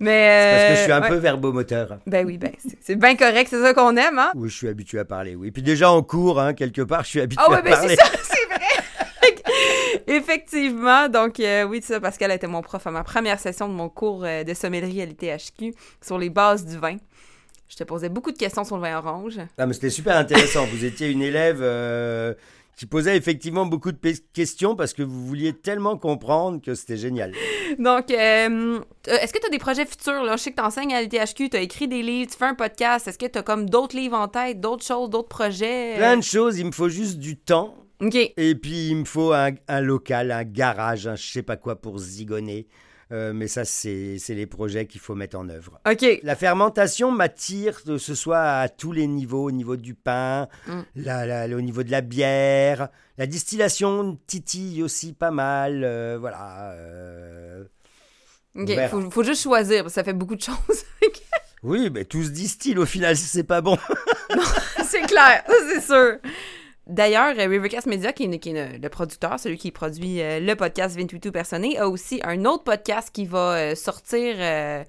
mais Parce que je suis un euh, peu ouais. verbomoteur. Ben oui, ben c'est- bien correct, c'est ça qu'on aime, hein? Oui, je suis habitué à parler, oui. Puis déjà en cours, hein, quelque part, je suis habitué Ah ouais, à ben parler. c'est ça, c'est vrai! Effectivement, donc euh, oui, ça, Pascal était mon prof à ma première session de mon cours euh, de sommellerie à l'ITHQ sur les bases du vin. Je te posais beaucoup de questions sur le vin orange. Ah, mais c'était super intéressant. Vous étiez une élève euh, qui posait effectivement beaucoup de questions parce que vous vouliez tellement comprendre que c'était génial. Donc, euh, euh, est-ce que tu as des projets futurs? Là? Je sais que tu enseignes à l'ITHQ, tu as écrit des livres, tu fais un podcast. Est-ce que tu as comme d'autres livres en tête, d'autres choses, d'autres projets? Plein de choses, il me faut juste du temps. OK. Et puis, il me faut un, un local, un garage, un je sais pas quoi pour zigonner. Euh, mais ça, c'est les projets qu'il faut mettre en œuvre. OK. La fermentation m'attire, que ce soit à tous les niveaux, au niveau du pain, Mm. la- la- au niveau de la bière. La distillation titille aussi pas mal. euh, voilà. euh. OK. On verra. Faut, faut juste choisir, parce que ça fait beaucoup de choses. Oui, mais tout se distille au final, c'est pas bon. c'est clair, c'est sûr. D'ailleurs, euh, Rivercast Media, qui est, qui est le, producteur, celui qui produit euh, le podcast 28 Personné, a aussi un autre podcast qui va euh, sortir euh,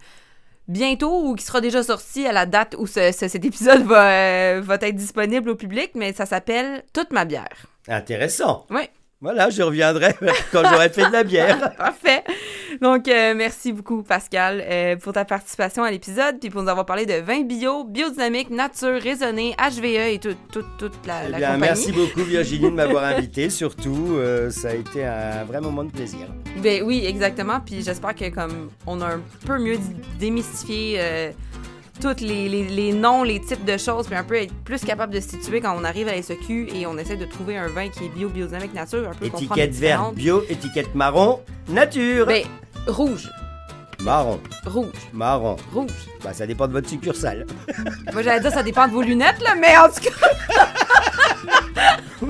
bientôt ou qui sera déjà sorti à la date où ce- ce- cet épisode va, va être disponible au public, mais ça s'appelle Toute ma bière. Intéressant. Oui. Voilà, je reviendrai quand j'aurai fait de la bière. Parfait. Donc, euh, merci beaucoup, Pascal, euh, pour ta participation à l'épisode, puis pour nous avoir parlé de vin bio, biodynamique, nature, raisonné, HVE et tout- tout- toute la, Eh la bien, compagnie. merci beaucoup Virginie de m'avoir invité. Surtout, euh, ça a été un vrai moment de plaisir. Ben oui, exactement. Puis j'espère que comme on a un peu mieux démystifié tous les, les- les noms, les types de choses, puis un peu être plus capable de se situer quand on arrive à la SEQ et on essaie de trouver un vin qui est bio, biodynamique, nature, un peu Étiquette verte bio, étiquette marron, nature. Ben, rouge, Marron, rouge, marron. rouge. Bah, ça dépend de votre succursale. Moi, j'allais dire, ça dépend de vos lunettes, là, mais en tout cas.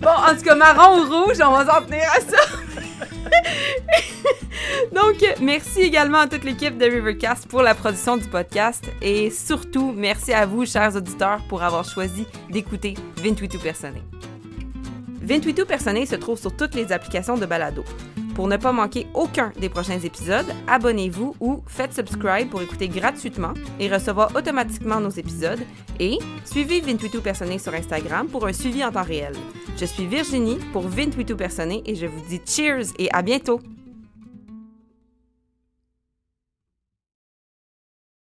bon, en tout cas, marron ou rouge, on va s'en tenir à ça. Donc, merci également à toute l'équipe de Rivercast pour la production du podcast. Et surtout, merci à vous, chers auditeurs, pour avoir choisi d'écouter 28 Personné. 28 Personné se trouve sur toutes les applications de balado. Pour ne pas manquer aucun des prochains épisodes, abonnez-vous ou faites subscribe pour écouter gratuitement et recevoir automatiquement nos épisodes. Et suivez 28 Personné sur Instagram pour un suivi en temps réel. Je suis Virginie pour 28 Personné et je vous dis cheers et à bientôt!